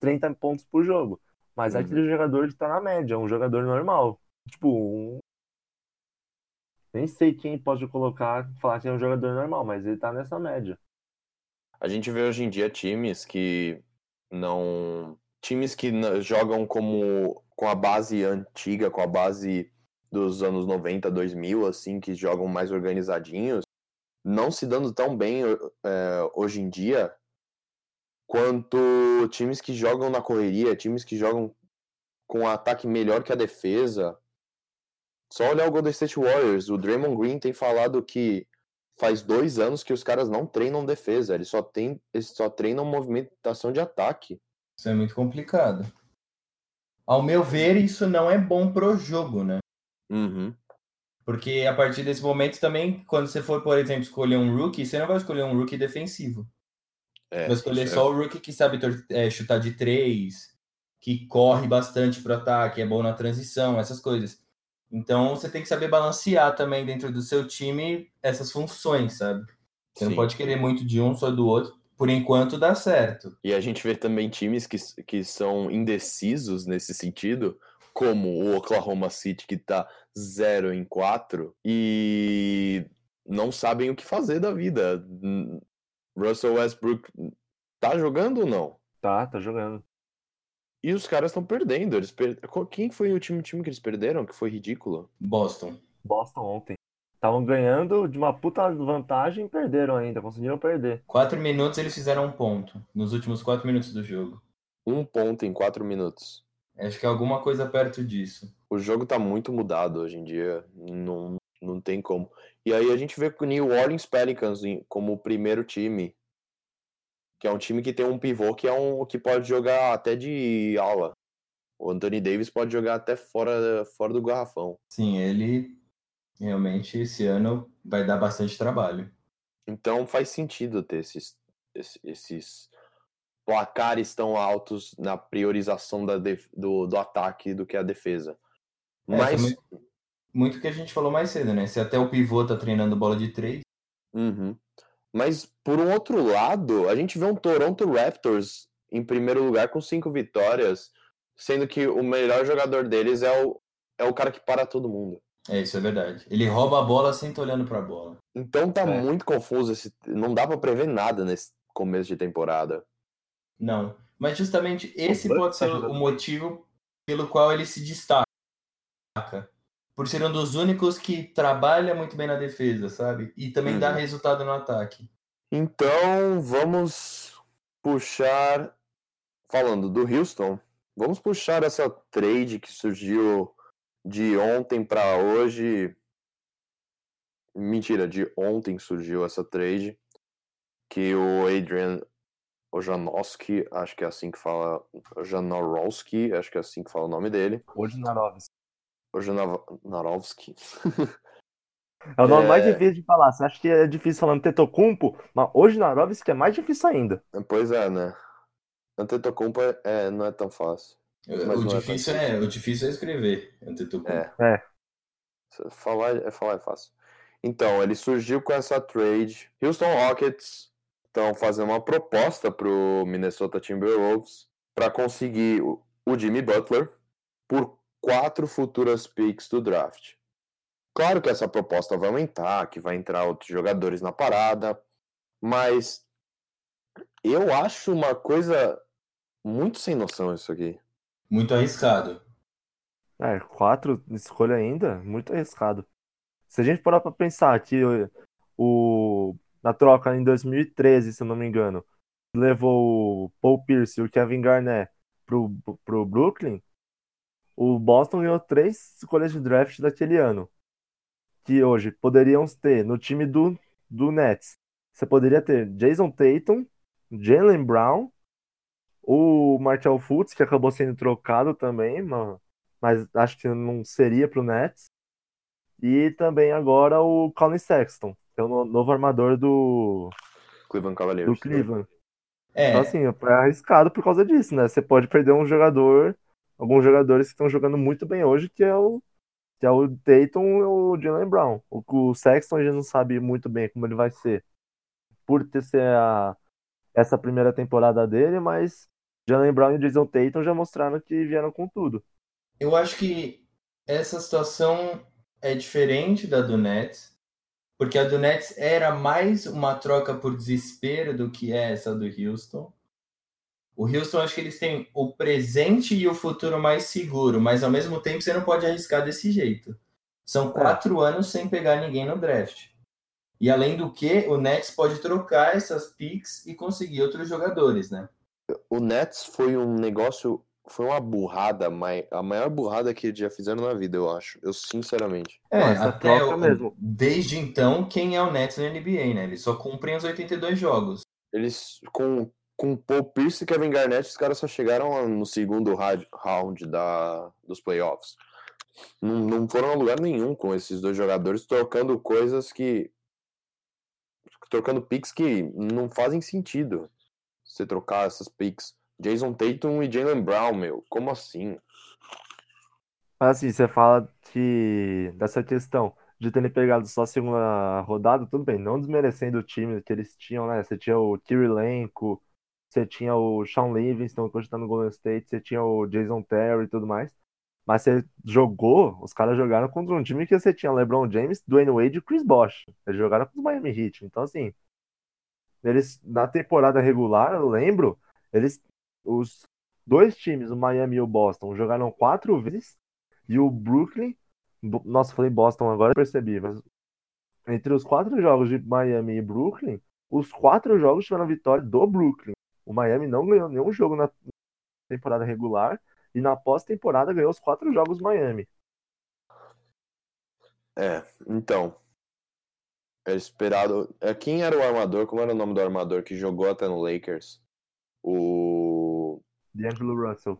30 pontos por jogo. Mas é Uhum. aquele jogador que tá na média, um jogador normal. Tipo, um, nem sei quem pode colocar, falar que é um jogador normal, mas ele tá nessa média. A gente vê hoje em dia times que não. Times que jogam como com a base antiga, com a base dos anos 90, 2000, assim, que jogam mais organizadinhos, não se dando tão bem é, hoje em dia quanto times que jogam na correria, times que jogam com ataque melhor que a defesa. Só olhar o Golden State Warriors. O Draymond Green tem falado que faz dois anos que os caras não treinam defesa, eles só, tem, eles só treinam movimentação de ataque. Isso é muito complicado. Ao meu ver, isso não é bom pro jogo, né? Uhum. Porque a partir desse momento também, quando você for, por exemplo, escolher um rookie, você não vai escolher um rookie defensivo. É, vai escolher é- só o rookie que sabe é, chutar de três, que corre bastante pro ataque, é bom na transição, essas coisas. Então você tem que saber balancear também dentro do seu time essas funções, sabe? Você não sim. pode querer muito de um só do outro. Por enquanto dá certo. E a gente vê também times que, que são indecisos nesse sentido, como o Oklahoma City, que tá 0 em 4 e não sabem o que fazer da vida. Russell Westbrook tá jogando ou não? Tá, tá jogando. E os caras estão perdendo. Eles per... Quem foi o time, time que eles perderam? Que foi ridículo. Boston. Boston ontem. Estavam ganhando de uma puta vantagem e perderam ainda, conseguiram perder. Quatro minutos eles fizeram um ponto. Nos últimos quatro minutos do jogo. Um ponto em quatro minutos. Acho que é alguma coisa perto disso. O jogo tá muito mudado hoje em dia. Não, não tem como. E aí a gente vê o New Orleans Pelicans como o primeiro time. Que é um time que tem um pivô que é um que pode jogar até de ala. O Anthony Davis pode jogar até fora, fora do garrafão. Sim, ele realmente esse ano vai dar bastante trabalho. Então faz sentido ter esses, esses, placares tão altos na priorização da def- do, do ataque do que a defesa. É, Mas. muito, muito que a gente falou mais cedo, né? Se até o pivô tá treinando bola de três, Uhum. Mas, por um outro lado, a gente vê um Toronto Raptors em primeiro lugar com cinco vitórias, sendo que o melhor jogador deles é o, é o cara que para todo mundo. é isso é verdade. Ele rouba a bola sem estar olhando pra bola. Então tá É. muito confuso. Esse, não dá pra prever nada nesse começo de temporada. Não. Mas justamente esse pode ser o motivo pelo qual ele se destaca. Por ser um dos únicos que trabalha muito bem na defesa, sabe? E também dá Uhum. resultado no ataque. Então, vamos puxar. Falando do Houston, vamos puxar essa trade que surgiu de ontem para hoje. Mentira, de ontem surgiu essa trade. Que o Adrian Ojanowski, acho que é assim que fala. Ojanowski, acho que é assim que fala o nome dele. Hoje na Noves. Ojanowski. É o nome É. mais difícil de falar. Você acha que é difícil falando Tetocumpo, mas hoje na é mais difícil ainda. pois é, né? Antetokounmpo é, é, não é tão fácil. Mas o, é tão difícil é, o difícil é escrever. Antetokounmpo. É. É. Falar é, falar é fácil. Então, ele surgiu com essa trade. Houston Rockets estão fazendo uma proposta pro Minnesota Timberwolves para conseguir o, o Jimmy Butler por quatro futuras picks do draft. Claro que essa proposta vai aumentar, que vai entrar outros jogadores na parada, mas eu acho uma coisa muito sem noção isso aqui. Muito arriscado. É, quatro escolha ainda, muito arriscado. Se a gente parar pra pensar que o, o- na troca em 2013, se eu não me engano, levou o Paul Pierce e o Kevin Garnett pro, pro Brooklyn, o Boston ganhou três escolhas de draft daquele ano. Que hoje poderiam ter no time do, do Nets. Você poderia ter Jason Tatum, Jalen Brown, o Markel Fultz, que acabou sendo trocado também, ma- mas acho que não seria pro Nets. E também agora o Colin Sexton, que é o no- novo armador do, Cleveland do Cavaliers. Cleveland. É, Então, assim, é arriscado por causa disso, né? Você pode perder um jogador, alguns jogadores que estão jogando muito bem hoje, que é o, que é o Tatum e o Jalen Brown. O, o Sexton a gente não sabe muito bem como ele vai ser, por ter ser a, essa primeira temporada dele, mas Jalen Brown e Jason Tatum já mostraram que vieram com tudo. eu acho que essa situação é diferente da do Nets, porque a do Nets era mais uma troca por desespero do que é essa do Houston. O Houston, acho que eles têm o presente e o futuro mais seguro, mas ao mesmo tempo você não pode arriscar desse jeito. São quatro anos sem pegar ninguém no draft. E além do que, o Nets pode trocar essas picks e conseguir outros jogadores, né? O Nets foi um negócio, foi uma burrada, a maior burrada que já fizeram na vida, eu acho. Eu sinceramente. É, essa até o- mesmo. desde então, quem é o Nets na NBA, né? Eles só cumprem os 82 jogos. Eles com com Paul Pierce e Kevin Garnett, os caras só chegaram no segundo round da, dos playoffs. Não, não foram a lugar nenhum com esses dois jogadores trocando coisas que trocando picks que não fazem sentido. Você trocar essas picks. Jason Tatum e Jalen Brown, meu, como assim? Assim, você fala que dessa questão de terem pegado só a segunda rodada, tudo bem, não desmerecendo o time que eles tinham, né? Você tinha o Kirilenko, você tinha o Sean Livingston, que hoje tá no Golden State, você tinha o Jason Terry e tudo mais. Mas você jogou, os caras jogaram contra um time que você tinha LeBron James, Dwayne Wade e Chris Bosh. Eles jogaram com os Miami Heat. Então, assim, eles, na temporada regular, eu lembro, eles, os dois times, o Miami e o Boston, jogaram quatro vezes e o Brooklyn, nossa, falei Boston agora, percebi, mas entre os quatro jogos de Miami e Brooklyn, os quatro jogos tiveram vitória do Brooklyn. O Miami não ganhou nenhum jogo na temporada regular e na pós-temporada ganhou os quatro jogos Miami. É, então. É esperado. É, quem era o armador? Como era o nome do armador que jogou até no Lakers? O. D'Angelo Russell.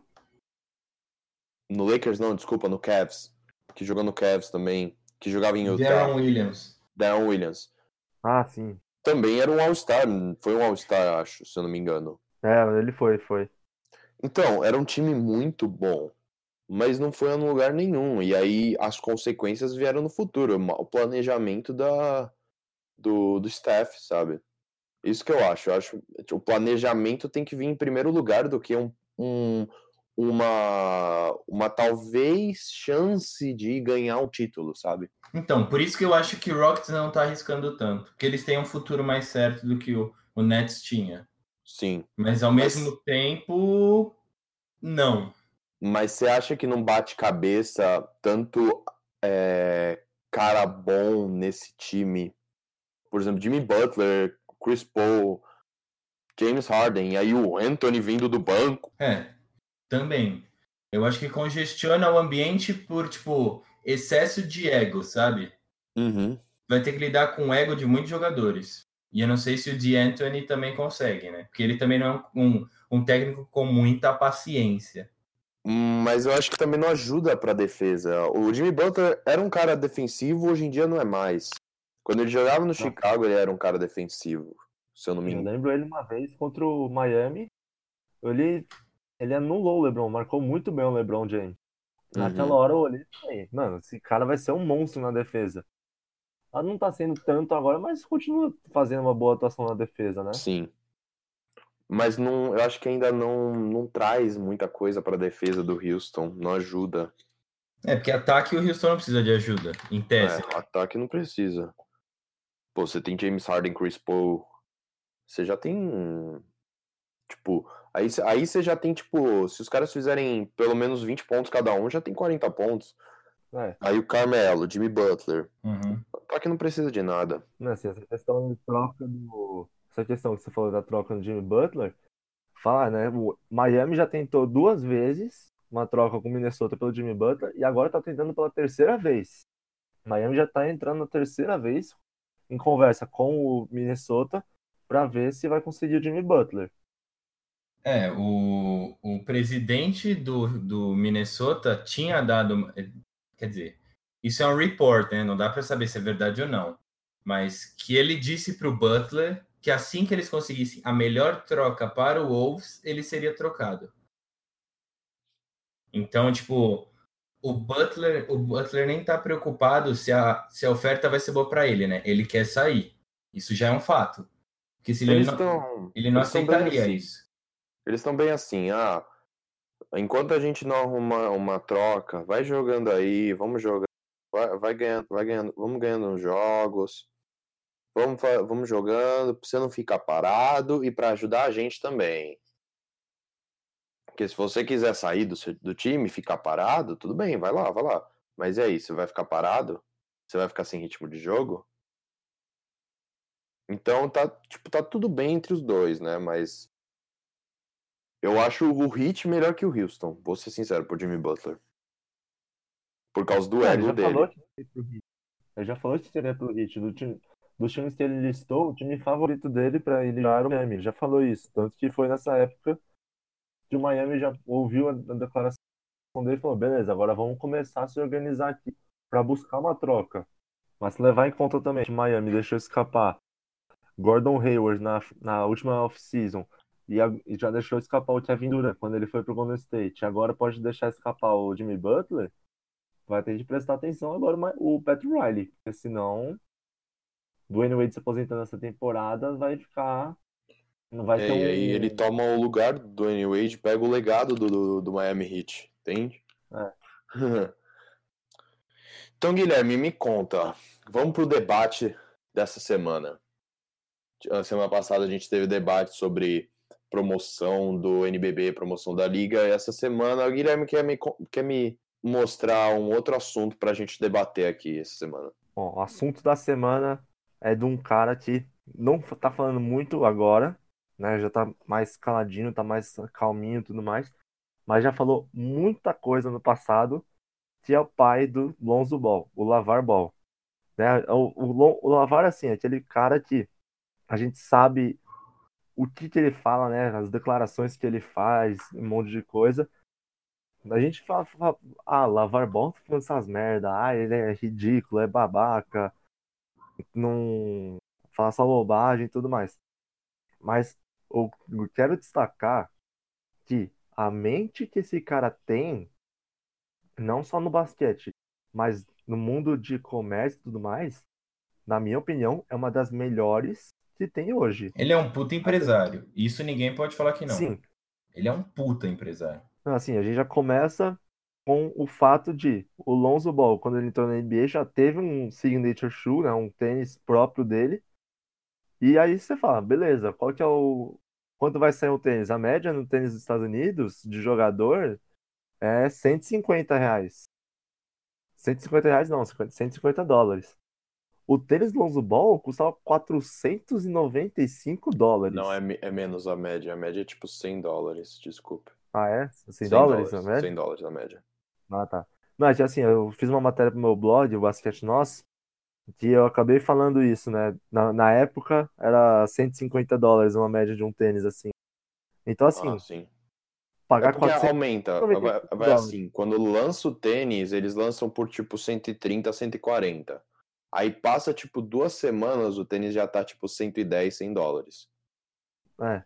No Lakers, não, desculpa, no Cavs. Que jogou no Cavs também. Que jogava em Utah. Darren Williams. Darren Williams. Ah, sim. Também era um All-Star. Foi um All-Star, acho, se eu não me engano. É, ele foi, foi. Então, era um time muito bom. Mas não foi a lugar nenhum. E aí as consequências vieram no futuro. O planejamento da, do, do staff, sabe? Isso que eu acho. Eu acho que o planejamento tem que vir em primeiro lugar do que um, um- uma, uma talvez chance de ganhar um título, sabe? Então, por isso que eu acho que o Rockets não tá arriscando tanto. Porque eles têm um futuro mais certo do que o, o Nets tinha. Sim. Mas ao Mas- mesmo tempo, não. Mas você acha que não bate cabeça tanto é, cara bom nesse time? Por exemplo, Jimmy Butler, Chris Paul, James Harden, e aí o Anthony vindo do banco. É, também. Eu acho que congestiona o ambiente por, tipo, excesso de ego, sabe? Uhum. Vai ter que lidar com o ego de muitos jogadores. E eu não sei se o D'Antoni também consegue, né? Porque ele também não é um, um técnico com muita paciência. Mas eu acho que também não ajuda pra defesa. O Jimmy Butler era um cara defensivo, hoje em dia não é mais. Quando ele jogava no Chicago, ele era um cara defensivo, se eu não me Eu engano. lembro ele uma vez contra o Miami. Ele, ele anulou o LeBron, marcou muito bem o LeBron James. Naquela Uhum. hora eu olhei e falei, mano, esse cara vai ser um monstro na defesa. Ela não tá sendo tanto agora, mas continua fazendo uma boa atuação na defesa, né? Sim. Mas não, eu acho que ainda não, não traz muita coisa pra defesa do Houston, não ajuda. É, porque ataque o Houston não precisa de ajuda, em tese. É, ataque não precisa. Pô, você tem James Harden, Chris Paul. Você já tem. Tipo, Aí, aí você já tem, tipo, se os caras fizerem pelo menos 20 pontos cada um, já tem 40 pontos. É, Aí o Carmelo, Jimmy Butler. Uhum. Tá que não precisa de nada. não, assim, essa questão de troca do. Essa questão que você falou da troca do Jimmy Butler, falar, né? O Miami já tentou duas vezes uma troca com o Minnesota pelo Jimmy Butler e agora tá tentando pela terceira vez. Miami já tá entrando na terceira vez em conversa com o Minnesota pra ver se vai conseguir o Jimmy Butler. É, o, o presidente do, do Minnesota tinha dado. Quer dizer, isso é um report, né? Não dá para saber se é verdade ou não. Mas que ele disse para o Butler que assim que eles conseguissem a melhor troca para o Wolves, ele seria trocado. Então, tipo, o Butler, o Butler nem tá preocupado se a, se a oferta vai ser boa para ele, né? Ele quer sair. Isso já é um fato. Porque se ele não, ele não aceitaria isso. Eles estão bem assim, ah. Enquanto a gente não arruma uma troca, vai jogando aí, vamos jogando, vai, vai ganhando, vai ganhando, vamos ganhando uns jogos, vamos, vamos jogando, pra você não ficar parado e pra ajudar a gente também. Porque se você quiser sair do, do time, ficar parado, tudo bem, vai lá, vai lá. Mas e aí, você vai ficar parado? Você vai ficar sem ritmo de jogo? Então tá, tipo, tá tudo bem entre os dois, né? Mas eu acho o Heat melhor que o Houston, vou ser sincero, por Jimmy Butler. Por causa do É, ego já dele. falou que. Ele já falou que seria pro Heat. Do time, dos times que ele listou, o time favorito dele pra ele era o Miami. Ele já falou isso. Tanto que foi nessa época que o Miami já ouviu a, a declaração dele e falou: beleza, agora vamos começar a se organizar aqui pra buscar uma troca. Mas levar em conta também que o Miami deixou escapar Gordon Hayward na, na última off-season e, a- e já deixou escapar o Kevin Durant quando ele foi pro Golden State. Agora pode deixar escapar o Jimmy Butler vai ter de prestar atenção agora o Pat Riley, porque senão Dwayne Wade se aposentando essa temporada vai ficar não vai É, ter um e aí ele toma o lugar do Dwayne Wade, pega o legado do, do, do Miami Heat, entende? É. *laughs* então, Guilherme, me conta. Vamos pro debate dessa semana. A semana passada a gente teve debate sobre promoção do NBB, promoção da liga. Essa semana o Guilherme quer me, quer me mostrar um outro assunto pra gente debater aqui essa semana. Bom, o assunto da semana é de um cara que não f- tá falando muito agora, né? Já tá mais caladinho, tá mais calminho e tudo mais, mas já falou muita coisa no passado, que é o pai do Lonzo Ball, o Lavar Ball. Né? O, o, o Lavar, assim, é aquele cara que a gente sabe o que que ele fala, né? As declarações que ele faz, um monte de coisa. A gente fala, fala, ah, Lavar Ball tá falando essas merda, ah, ele é ridículo, é babaca, não fala só bobagem e tudo mais. Mas eu quero destacar que a mente que esse cara tem, não só no basquete, mas no mundo de comércio e tudo mais, na minha opinião, é uma das melhores que tem hoje. Ele é um puta empresário. Isso ninguém pode falar que não. Sim, Ele é um puta empresário. Assim, a gente já começa com o fato de o Lonzo Ball, quando ele entrou na NBA, já teve um signature shoe, né, um tênis próprio dele. E aí você fala, beleza, qual que é o quanto vai sair o tênis? A média no tênis dos Estados Unidos de jogador é 150 reais. 150 reais não, 50 150 dólares. O tênis Lonzo Ball custava 495 dólares. Não, é, é menos a média. A média é tipo 100 dólares, desculpa. Ah, é? 100 100 dólares a média? 100 dólares a média. Ah, tá. Não, é assim, eu fiz uma matéria pro meu blog, o Basquete Nosso, que eu acabei falando isso, né? Na, na época era 150 dólares uma média de um tênis, assim. Então, assim, Ah, sim. É pagar porque 400. aumenta. 95 Vai, vai dólares. assim, quando lança o tênis, eles lançam por tipo 130, 140. Aí passa tipo duas semanas, o tênis já tá tipo 110, 100 dólares. É,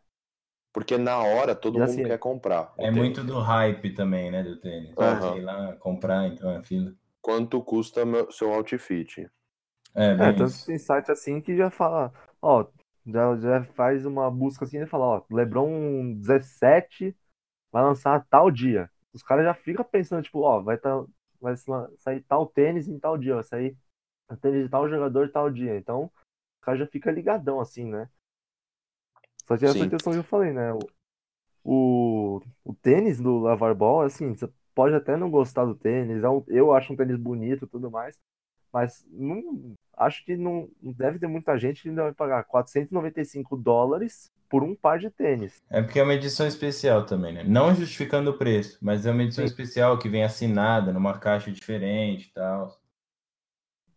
Porque na hora todo E mundo quer comprar. É tênis. muito do hype também, né, do tênis. Aham. Sei lá, comprar, então é fila. Quanto custa meu- seu outfit? É, é, bem tanto isso. que tem site assim que já fala, ó, já, já faz uma busca assim e fala, ó, LeBron 17 vai lançar tal dia. Os caras já ficam pensando, tipo, ó, vai, tá, vai sa- sair tal tênis em tal dia, vai sair tênis de tal jogador tal dia. Então, o cara já fica ligadão assim, né? Só que essa Sim. questão que eu falei, né? O, o, o tênis do Lavar Ball, assim, você pode até não gostar do tênis, é um- eu acho um tênis bonito e tudo mais, mas não, acho que não, não deve ter muita gente que ainda vai pagar 495 dólares por um par de tênis. É porque é uma edição especial também, né? Não justificando o preço, mas é uma edição Sim. especial que vem assinada numa caixa diferente e tal.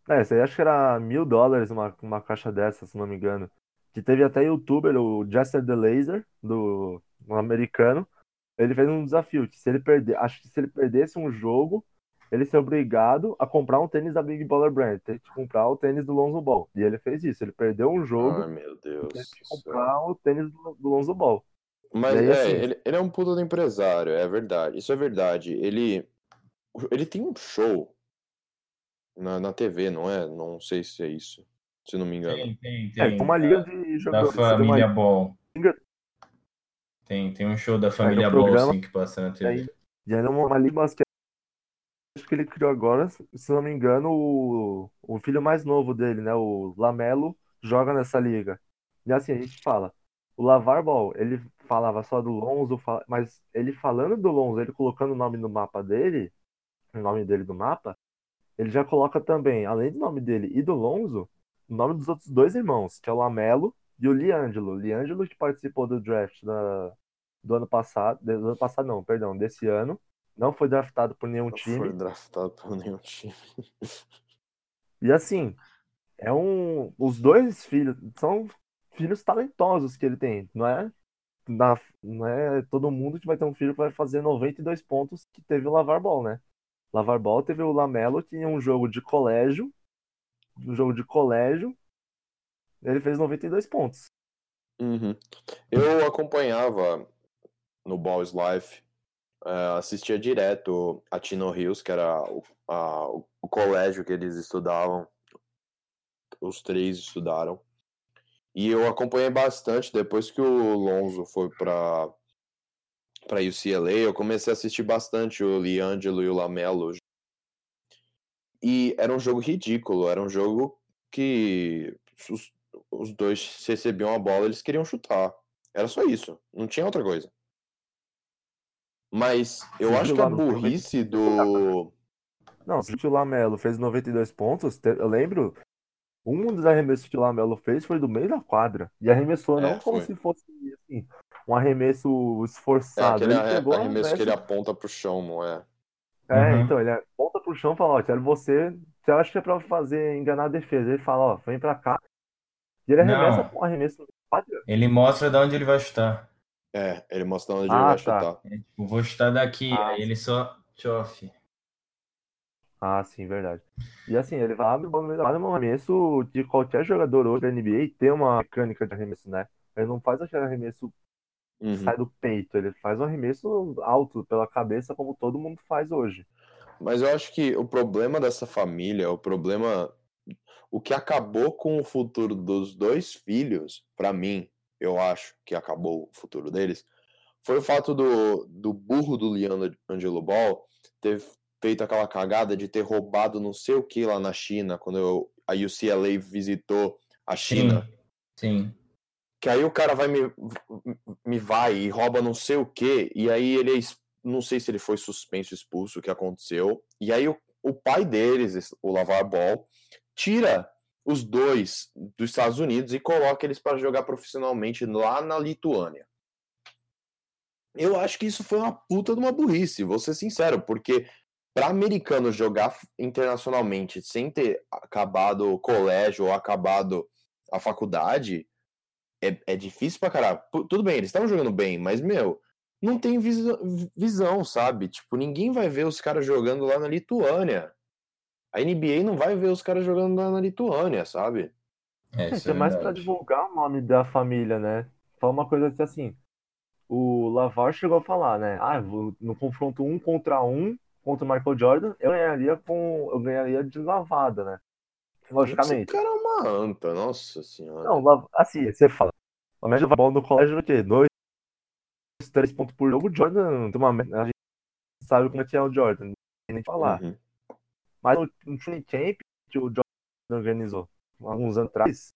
É, isso aí acho que era mil dólares uma, uma caixa dessa, se não me engano. Que teve até youtuber, o Jester the Laser, do um americano, ele fez um desafio, que se ele perder, acho que se ele perdesse um jogo, ele ser obrigado a comprar um tênis da Big Baller Brand, tem que comprar o tênis do Lonzo Ball. E ele fez isso, ele perdeu um jogo, Ai, meu Deus. teve que comprar o tênis do, Lonzo Ball. Mas aí, é, assim- ele, ele é um puta do empresário, é verdade. Isso é verdade. Ele, ele tem um show na, na TV, não é? Não sei se é isso, se não me engano. Tem, tem, É, tem. tem uma liga da, de da jogadores. uma família Ball. Tem, tem um show da família Ball, programa, sim, que passa na TV. aí- E ainda uma, uma liga basquete que ele criou agora, se não me engano, o, o filho mais novo dele, né? O Lamelo, joga nessa liga. E assim, a gente fala, o Lavar Ball, ele falava só do Lonzo, mas ele falando do Lonzo, ele colocando o nome no mapa dele, o nome dele do mapa, ele já coloca também, além do nome dele e do Lonzo, o nome dos outros dois irmãos, que é o Lamelo e o Liangelo. Liangelo que participou do draft da, do ano passado, do ano passado não, perdão, desse ano, não foi draftado por nenhum Não time. foi draftado por nenhum time. *laughs* E assim, é um. Os dois filhos são filhos talentosos que ele tem. Não é, na, não é todo mundo que vai ter um filho que vai fazer 92 pontos que teve o Lavar Ball, né? Lavar Ball teve o Lamelo, que em um jogo de colégio. Um jogo de colégio. Ele fez 92 pontos. Uhum. Eu acompanhava no Balls Life, eh, assistia direto a Tino Hills, que era o, a- o- colégio que eles estudavam. Os três estudaram. E eu acompanhei bastante depois que o Lonzo foi para para UCLA, eu comecei a assistir bastante o Liangelo e o Lamelo. E era um jogo ridículo, era um jogo que os, os dois recebiam a bola, eles queriam chutar. Era só isso, não tinha outra coisa. Mas eu Sim, acho que a burrice do. Não, se o Lamelo fez 92 pontos, eu lembro. Um dos arremessos que o Lamelo fez foi do meio da quadra. E arremessou É, não como se fosse assim, um arremesso É esforçado. aquele Ele pegou arremesso que ele aponta pro chão, não é? É, Uhum. então, ele aponta pro chão e fala, ó, quero você. Você acha que é pra fazer enganar a defesa? Ele fala, ó, vem pra cá. E ele arremessa Não. com um arremesso. Ele mostra de onde ele vai chutar. É, ele mostra onde ele Ah, vai tá. chutar. É, tipo, vou chutar daqui, Ah, aí ele só chofe. Ah, sim, verdade. E assim, ele vai quadra, um arremesso de qualquer jogador hoje da NBA tem uma mecânica de arremesso, né? Ele não faz aquele arremesso Uhum. sai do peito, ele faz um arremesso alto pela cabeça, como todo mundo faz hoje. Mas eu acho que o problema dessa família, o problema. O que acabou com o futuro dos dois filhos, pra mim, eu acho que acabou o futuro deles, foi o fato do, do burro do Leandro Angelo Ball ter feito aquela cagada de ter roubado não sei o que lá na China, quando eu- a UCLA visitou a China. Sim, sim. Que aí o cara vai me, me vai e rouba não sei o que, e aí ele é, não sei se ele foi suspenso, expulso, o que aconteceu. E aí o, o pai deles, o Lavar Ball, tira os dois dos Estados Unidos e coloca eles para jogar profissionalmente lá na Lituânia. Eu acho que isso foi uma puta de uma burrice, vou ser sincero, porque para americano jogar internacionalmente sem ter acabado o colégio ou acabado a faculdade, é, é difícil pra caralho. Tudo bem, eles estavam jogando bem, mas, meu, não tem visão, visão, sabe? Tipo, ninguém vai ver os caras jogando lá na Lituânia. A NBA não vai ver os caras jogando lá na Lituânia, sabe? É, isso Isso é é mais pra verdade. divulgar o nome da família, né? Fala uma coisa assim, o Lavar chegou a falar, né? Ah, no confronto um contra um contra o Michael Jordan, eu ganharia com, eu ganharia de lavada, né? Esse Logicamente. cara é uma anta, nossa senhora. Não, assim, você fala, a média de bola no colégio é o quê? Dois, três pontos por jogo, o Jordan tem uma média, a gente sabe como é que é o Jordan, não tem nem que falar. Uhum. Mas no, no Training Camp que o Jordan organizou alguns anos atrás,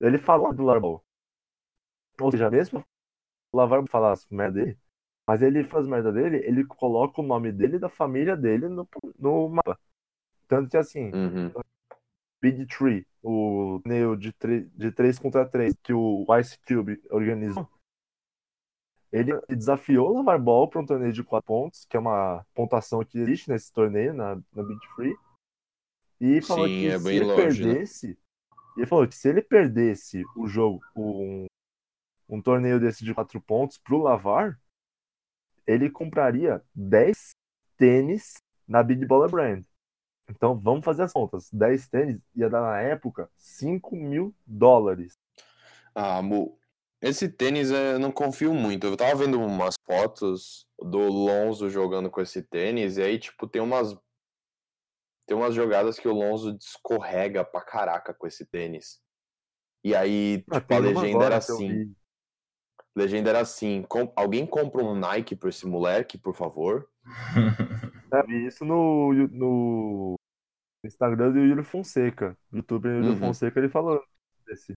ele falou do Larball. Ou seja, mesmo o Lavar falar as merda dele, mas ele faz merda dele, ele coloca o nome dele e da família dele no, no mapa. Tanto que assim, Uhum. Big Tree, o torneio de, de 3 contra 3 que o Ice Cube organizou, ele desafiou o Lavar Ball para um torneio de 4 pontos, que é uma pontuação que existe nesse torneio, na, na Big Free. E falou Sim, que é se ele longe, né? perdesse. Ele falou que se ele perdesse o jogo, um, um torneio desse de 4 pontos pro Lavar, ele compraria 10 tênis na Big Baller Brand. Então vamos fazer as contas. 10 tênis ia dar na época 5 mil dólares. Ah, Mu, esse tênis eh, eu não confio muito. Eu tava vendo umas fotos do Lonzo jogando com esse tênis, e aí, tipo, tem umas. Tem umas jogadas que o Lonzo escorrega pra caraca com esse tênis. E aí, Ah, tipo, a legenda era assim. vi. Legenda era assim: com- alguém compra um Nike pra esse moleque, por favor? *laughs* Eu vi isso no, no Instagram do Yuri Fonseca. O youtuber Yuri Uhum. Fonseca, ele falou desse.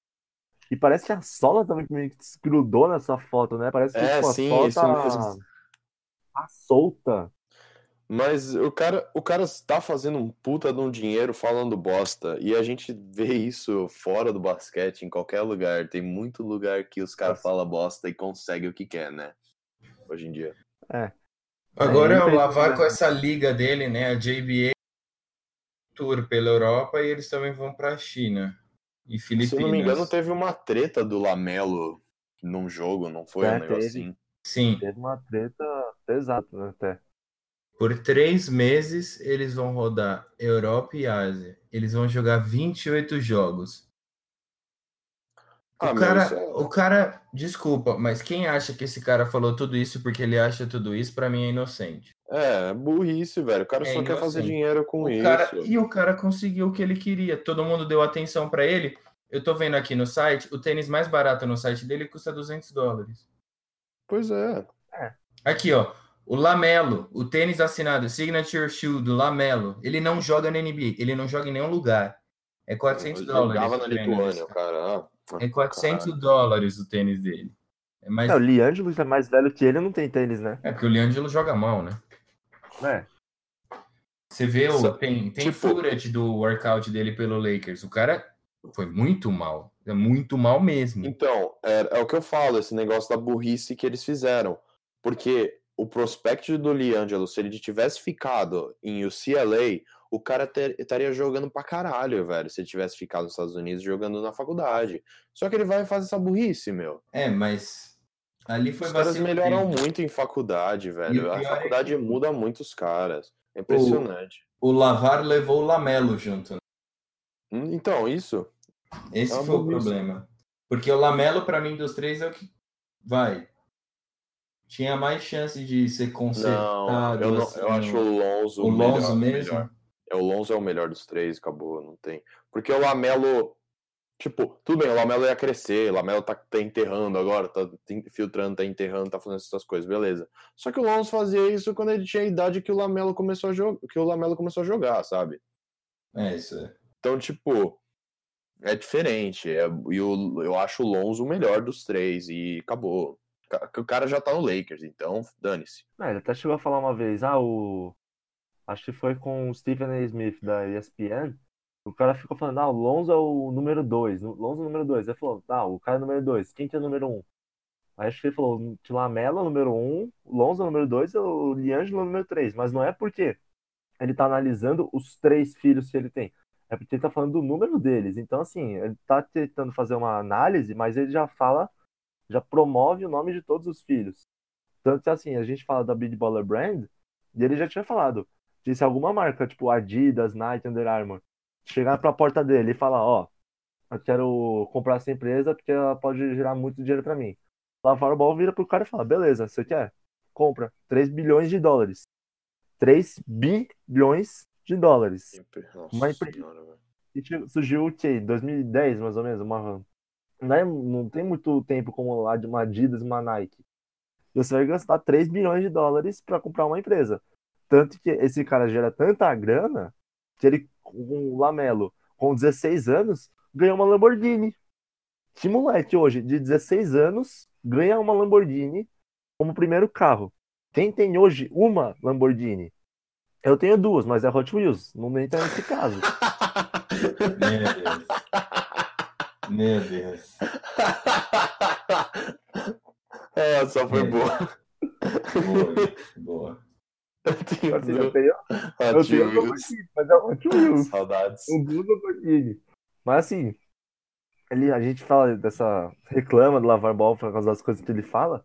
E parece que a sola também meio que desgrudou nessa foto, né? Parece que É, tipo, a sim, sola isso tá, mesmo. tá solta. Mas o cara, o cara está fazendo um puta de um dinheiro falando bosta. E a gente vê isso fora do basquete, em qualquer lugar. Tem muito lugar que os caras falam bosta e conseguem o que quer, né? Hoje em dia. Agora É, é o Lavar com essa liga dele, né? A JBA Tour pela Europa e eles também vão para a China e Filipinas. Se eu não me engano, teve uma treta do Lamelo num jogo, não foi? É, um negócio teve. assim. Sim, Teve uma treta pesada, né, até. por três meses eles vão rodar Europa e Ásia. Eles vão jogar 28 jogos. O Ah, cara, é- o cara, desculpa, mas quem acha que esse cara falou tudo isso porque ele acha tudo isso, pra mim é inocente. É, burrice, velho. O cara É só quer fazer inocente. dinheiro com O isso. cara, e o cara conseguiu o que ele queria. Todo mundo deu atenção pra ele. Eu tô vendo aqui no site, o tênis mais barato no site dele custa 200 dólares. Pois é. Aqui, ó, o Lamelo, o tênis assinado, Signature Shoe do Lamelo, ele não joga na NBA, ele não joga em nenhum lugar. É 400 Eu dólares. jogava o na tênis. Lituânia, o cara. Ah, É 400 caralho. dólares o tênis dele. É, mais... É, o Liangelo é mais velho que ele, não tem tênis, né? é porque o Liangelo joga mal, né? É. Você vê, o, tem, tem tipo- footage do workout dele pelo Lakers. O cara foi muito mal. É muito mal mesmo. Então, é, é o que eu falo, esse negócio da burrice que eles fizeram. Porque o prospect do Liangelo, se ele tivesse ficado em UCLA, o cara ter- estaria jogando pra caralho, velho. Se ele tivesse ficado nos Estados Unidos jogando na faculdade. Só que ele vai fazer essa burrice, meu. É, mas ali foi Os caras melhoram dele. muito em faculdade, velho. o A é faculdade que- muda muito os caras. É impressionante. O Lavar levou o Lamelo junto. né? Hum, Então, isso. Esse É foi o problema. Porque o Lamelo, pra mim, dos três, é o que vai. Tinha mais chance de ser Não, consertado. eu, não, assim, eu acho o- o Lonzo o melhor- Lonzo mesmo. melhor. É, o Lonzo é o melhor dos três, acabou, não tem. Porque o Lamelo, tipo, tudo bem, o Lamelo ia crescer, o Lamelo tá, tá enterrando agora, tá filtrando, tá enterrando, tá fazendo essas coisas, beleza. Só que o Lonzo fazia isso quando ele tinha a idade que o Lamelo começou a jogar, que o Lamelo começou a jogar, sabe? É, isso é. Então, tipo, é diferente. É, e o, eu acho o Lonzo o melhor dos três e acabou. Ca- O cara já tá no Lakers, então dane-se. É, ele até chegou a falar uma vez, ah, o. Acho que foi com o Stephen A. Smith da ESPN. O cara ficou falando, ah, o Lonzo é o número 2. Lonzo é o número 2. Ele falou, tá, o cara é o número 2. Quem que é o número 1? Um? Aí acho que ele falou, o Lamelo é o número 1, um, Lonzo é o número 2 e o Liangelo é o número 3. Mas não é porque ele tá analisando os três filhos que ele tem. É porque ele tá falando do número deles. Então, assim, ele tá tentando fazer uma análise, mas ele já fala, já promove o nome de todos os filhos. Tanto que, assim, a gente fala da Big Baller Brand, e ele já tinha falado. Que se alguma marca, tipo Adidas, Nike, Under Armour, chegar pra porta dele e falar, ó, eu quero comprar essa empresa porque ela pode gerar muito dinheiro pra mim. Lavar o ball vira pro cara e fala, beleza, você quer? Compra. 3 bilhões de dólares. 3 bilhões de dólares. Nossa Uma empre- senhora. E surgiu o quê? 2010, mais ou menos, uma... Não, é- não tem muito tempo como lá de uma Adidas, uma Nike. Você vai gastar 3 bilhões de dólares para comprar uma empresa. Tanto que esse cara gera tanta grana que ele, com o Lamelo, com 16 anos, ganhou uma Lamborghini. Que moleque hoje, de 16 anos, ganha uma Lamborghini como primeiro carro. Quem tem hoje uma Lamborghini? Eu tenho duas, mas é Hot Wheels. Não entra nesse caso. *laughs* Meu Deus. Meu Deus. *laughs* Essa foi É. boa. Boa, boa. Eu tenho Assim, eu duas. tenho, eu Hot tenho. Lamborghini, mas é Hot Wheels. Saudades. Um duas Lamborghini. Mas assim, ele, a gente fala dessa. reclama do lavar bola por causa das coisas que ele fala,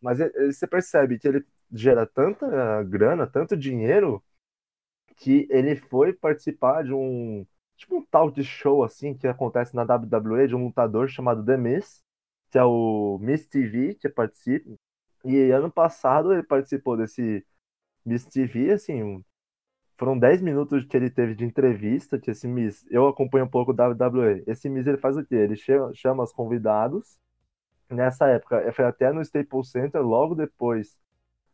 mas ele- você percebe que ele gera tanta grana, tanto dinheiro, que ele foi participar de um. Tipo um talk show assim que acontece na WWE de um lutador chamado The Miz, que é o Miss TV que participa. E ano passado ele participou desse Miss TV, assim, foram 10 minutos que ele teve de entrevista, que esse Miss, eu acompanho um pouco da WWE. Esse Miss ele faz o quê? Ele chama os convidados. Nessa época, foi até no Staples Center, logo depois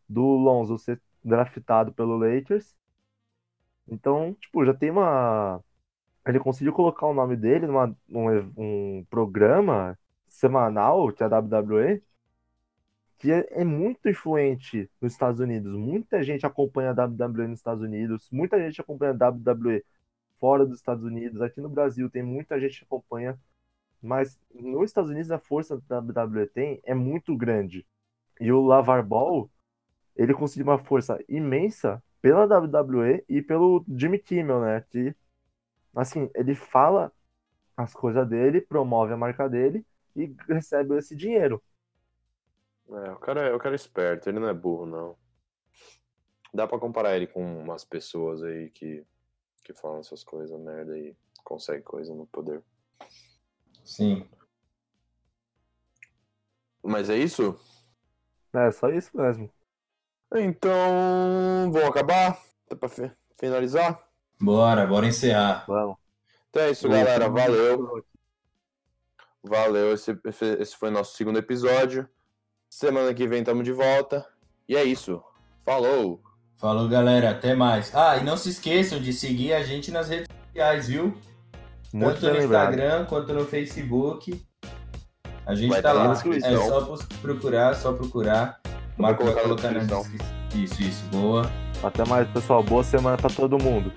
do Lonzo ser draftado pelo Lakers. Então, tipo, já tem uma. Ele conseguiu colocar o nome dele num um programa semanal, que a WWE, que é, é muito influente nos Estados Unidos. Muita gente acompanha a WWE nos Estados Unidos, muita gente acompanha a WWE fora dos Estados Unidos. Aqui no Brasil tem muita gente que acompanha, mas nos Estados Unidos a força da WWE tem é muito grande. E o Lavar Ball, ele conseguiu uma força imensa pela WWE e pelo Jimmy Kimmel, né? Que, assim, ele fala as coisas dele, promove a marca dele e recebe esse dinheiro. É, o cara, é- o cara é esperto, ele não é burro, não. Dá pra comparar ele com umas pessoas aí que, que falam essas coisas merda e conseguem coisa no poder. Sim. Mas é isso? É só isso mesmo. Então, vamos acabar? Pra fi- finalizar? Bora, bora encerrar. Vamos. Então é isso, galera. Valeu. Valeu. Esse, esse foi nosso segundo episódio. Semana que vem tamo de volta. E é isso. Falou! Falou, galera. Até mais. Ah, e não se esqueçam de seguir a gente nas redes sociais, viu? Muito Tanto no lembrado. Instagram quanto no Facebook. A gente Vai tá tá lá. É só procurar, só procurar. Marco vai colocar na descrição. descrição. Isso, isso. Boa. Até mais, pessoal. Boa semana pra todo mundo.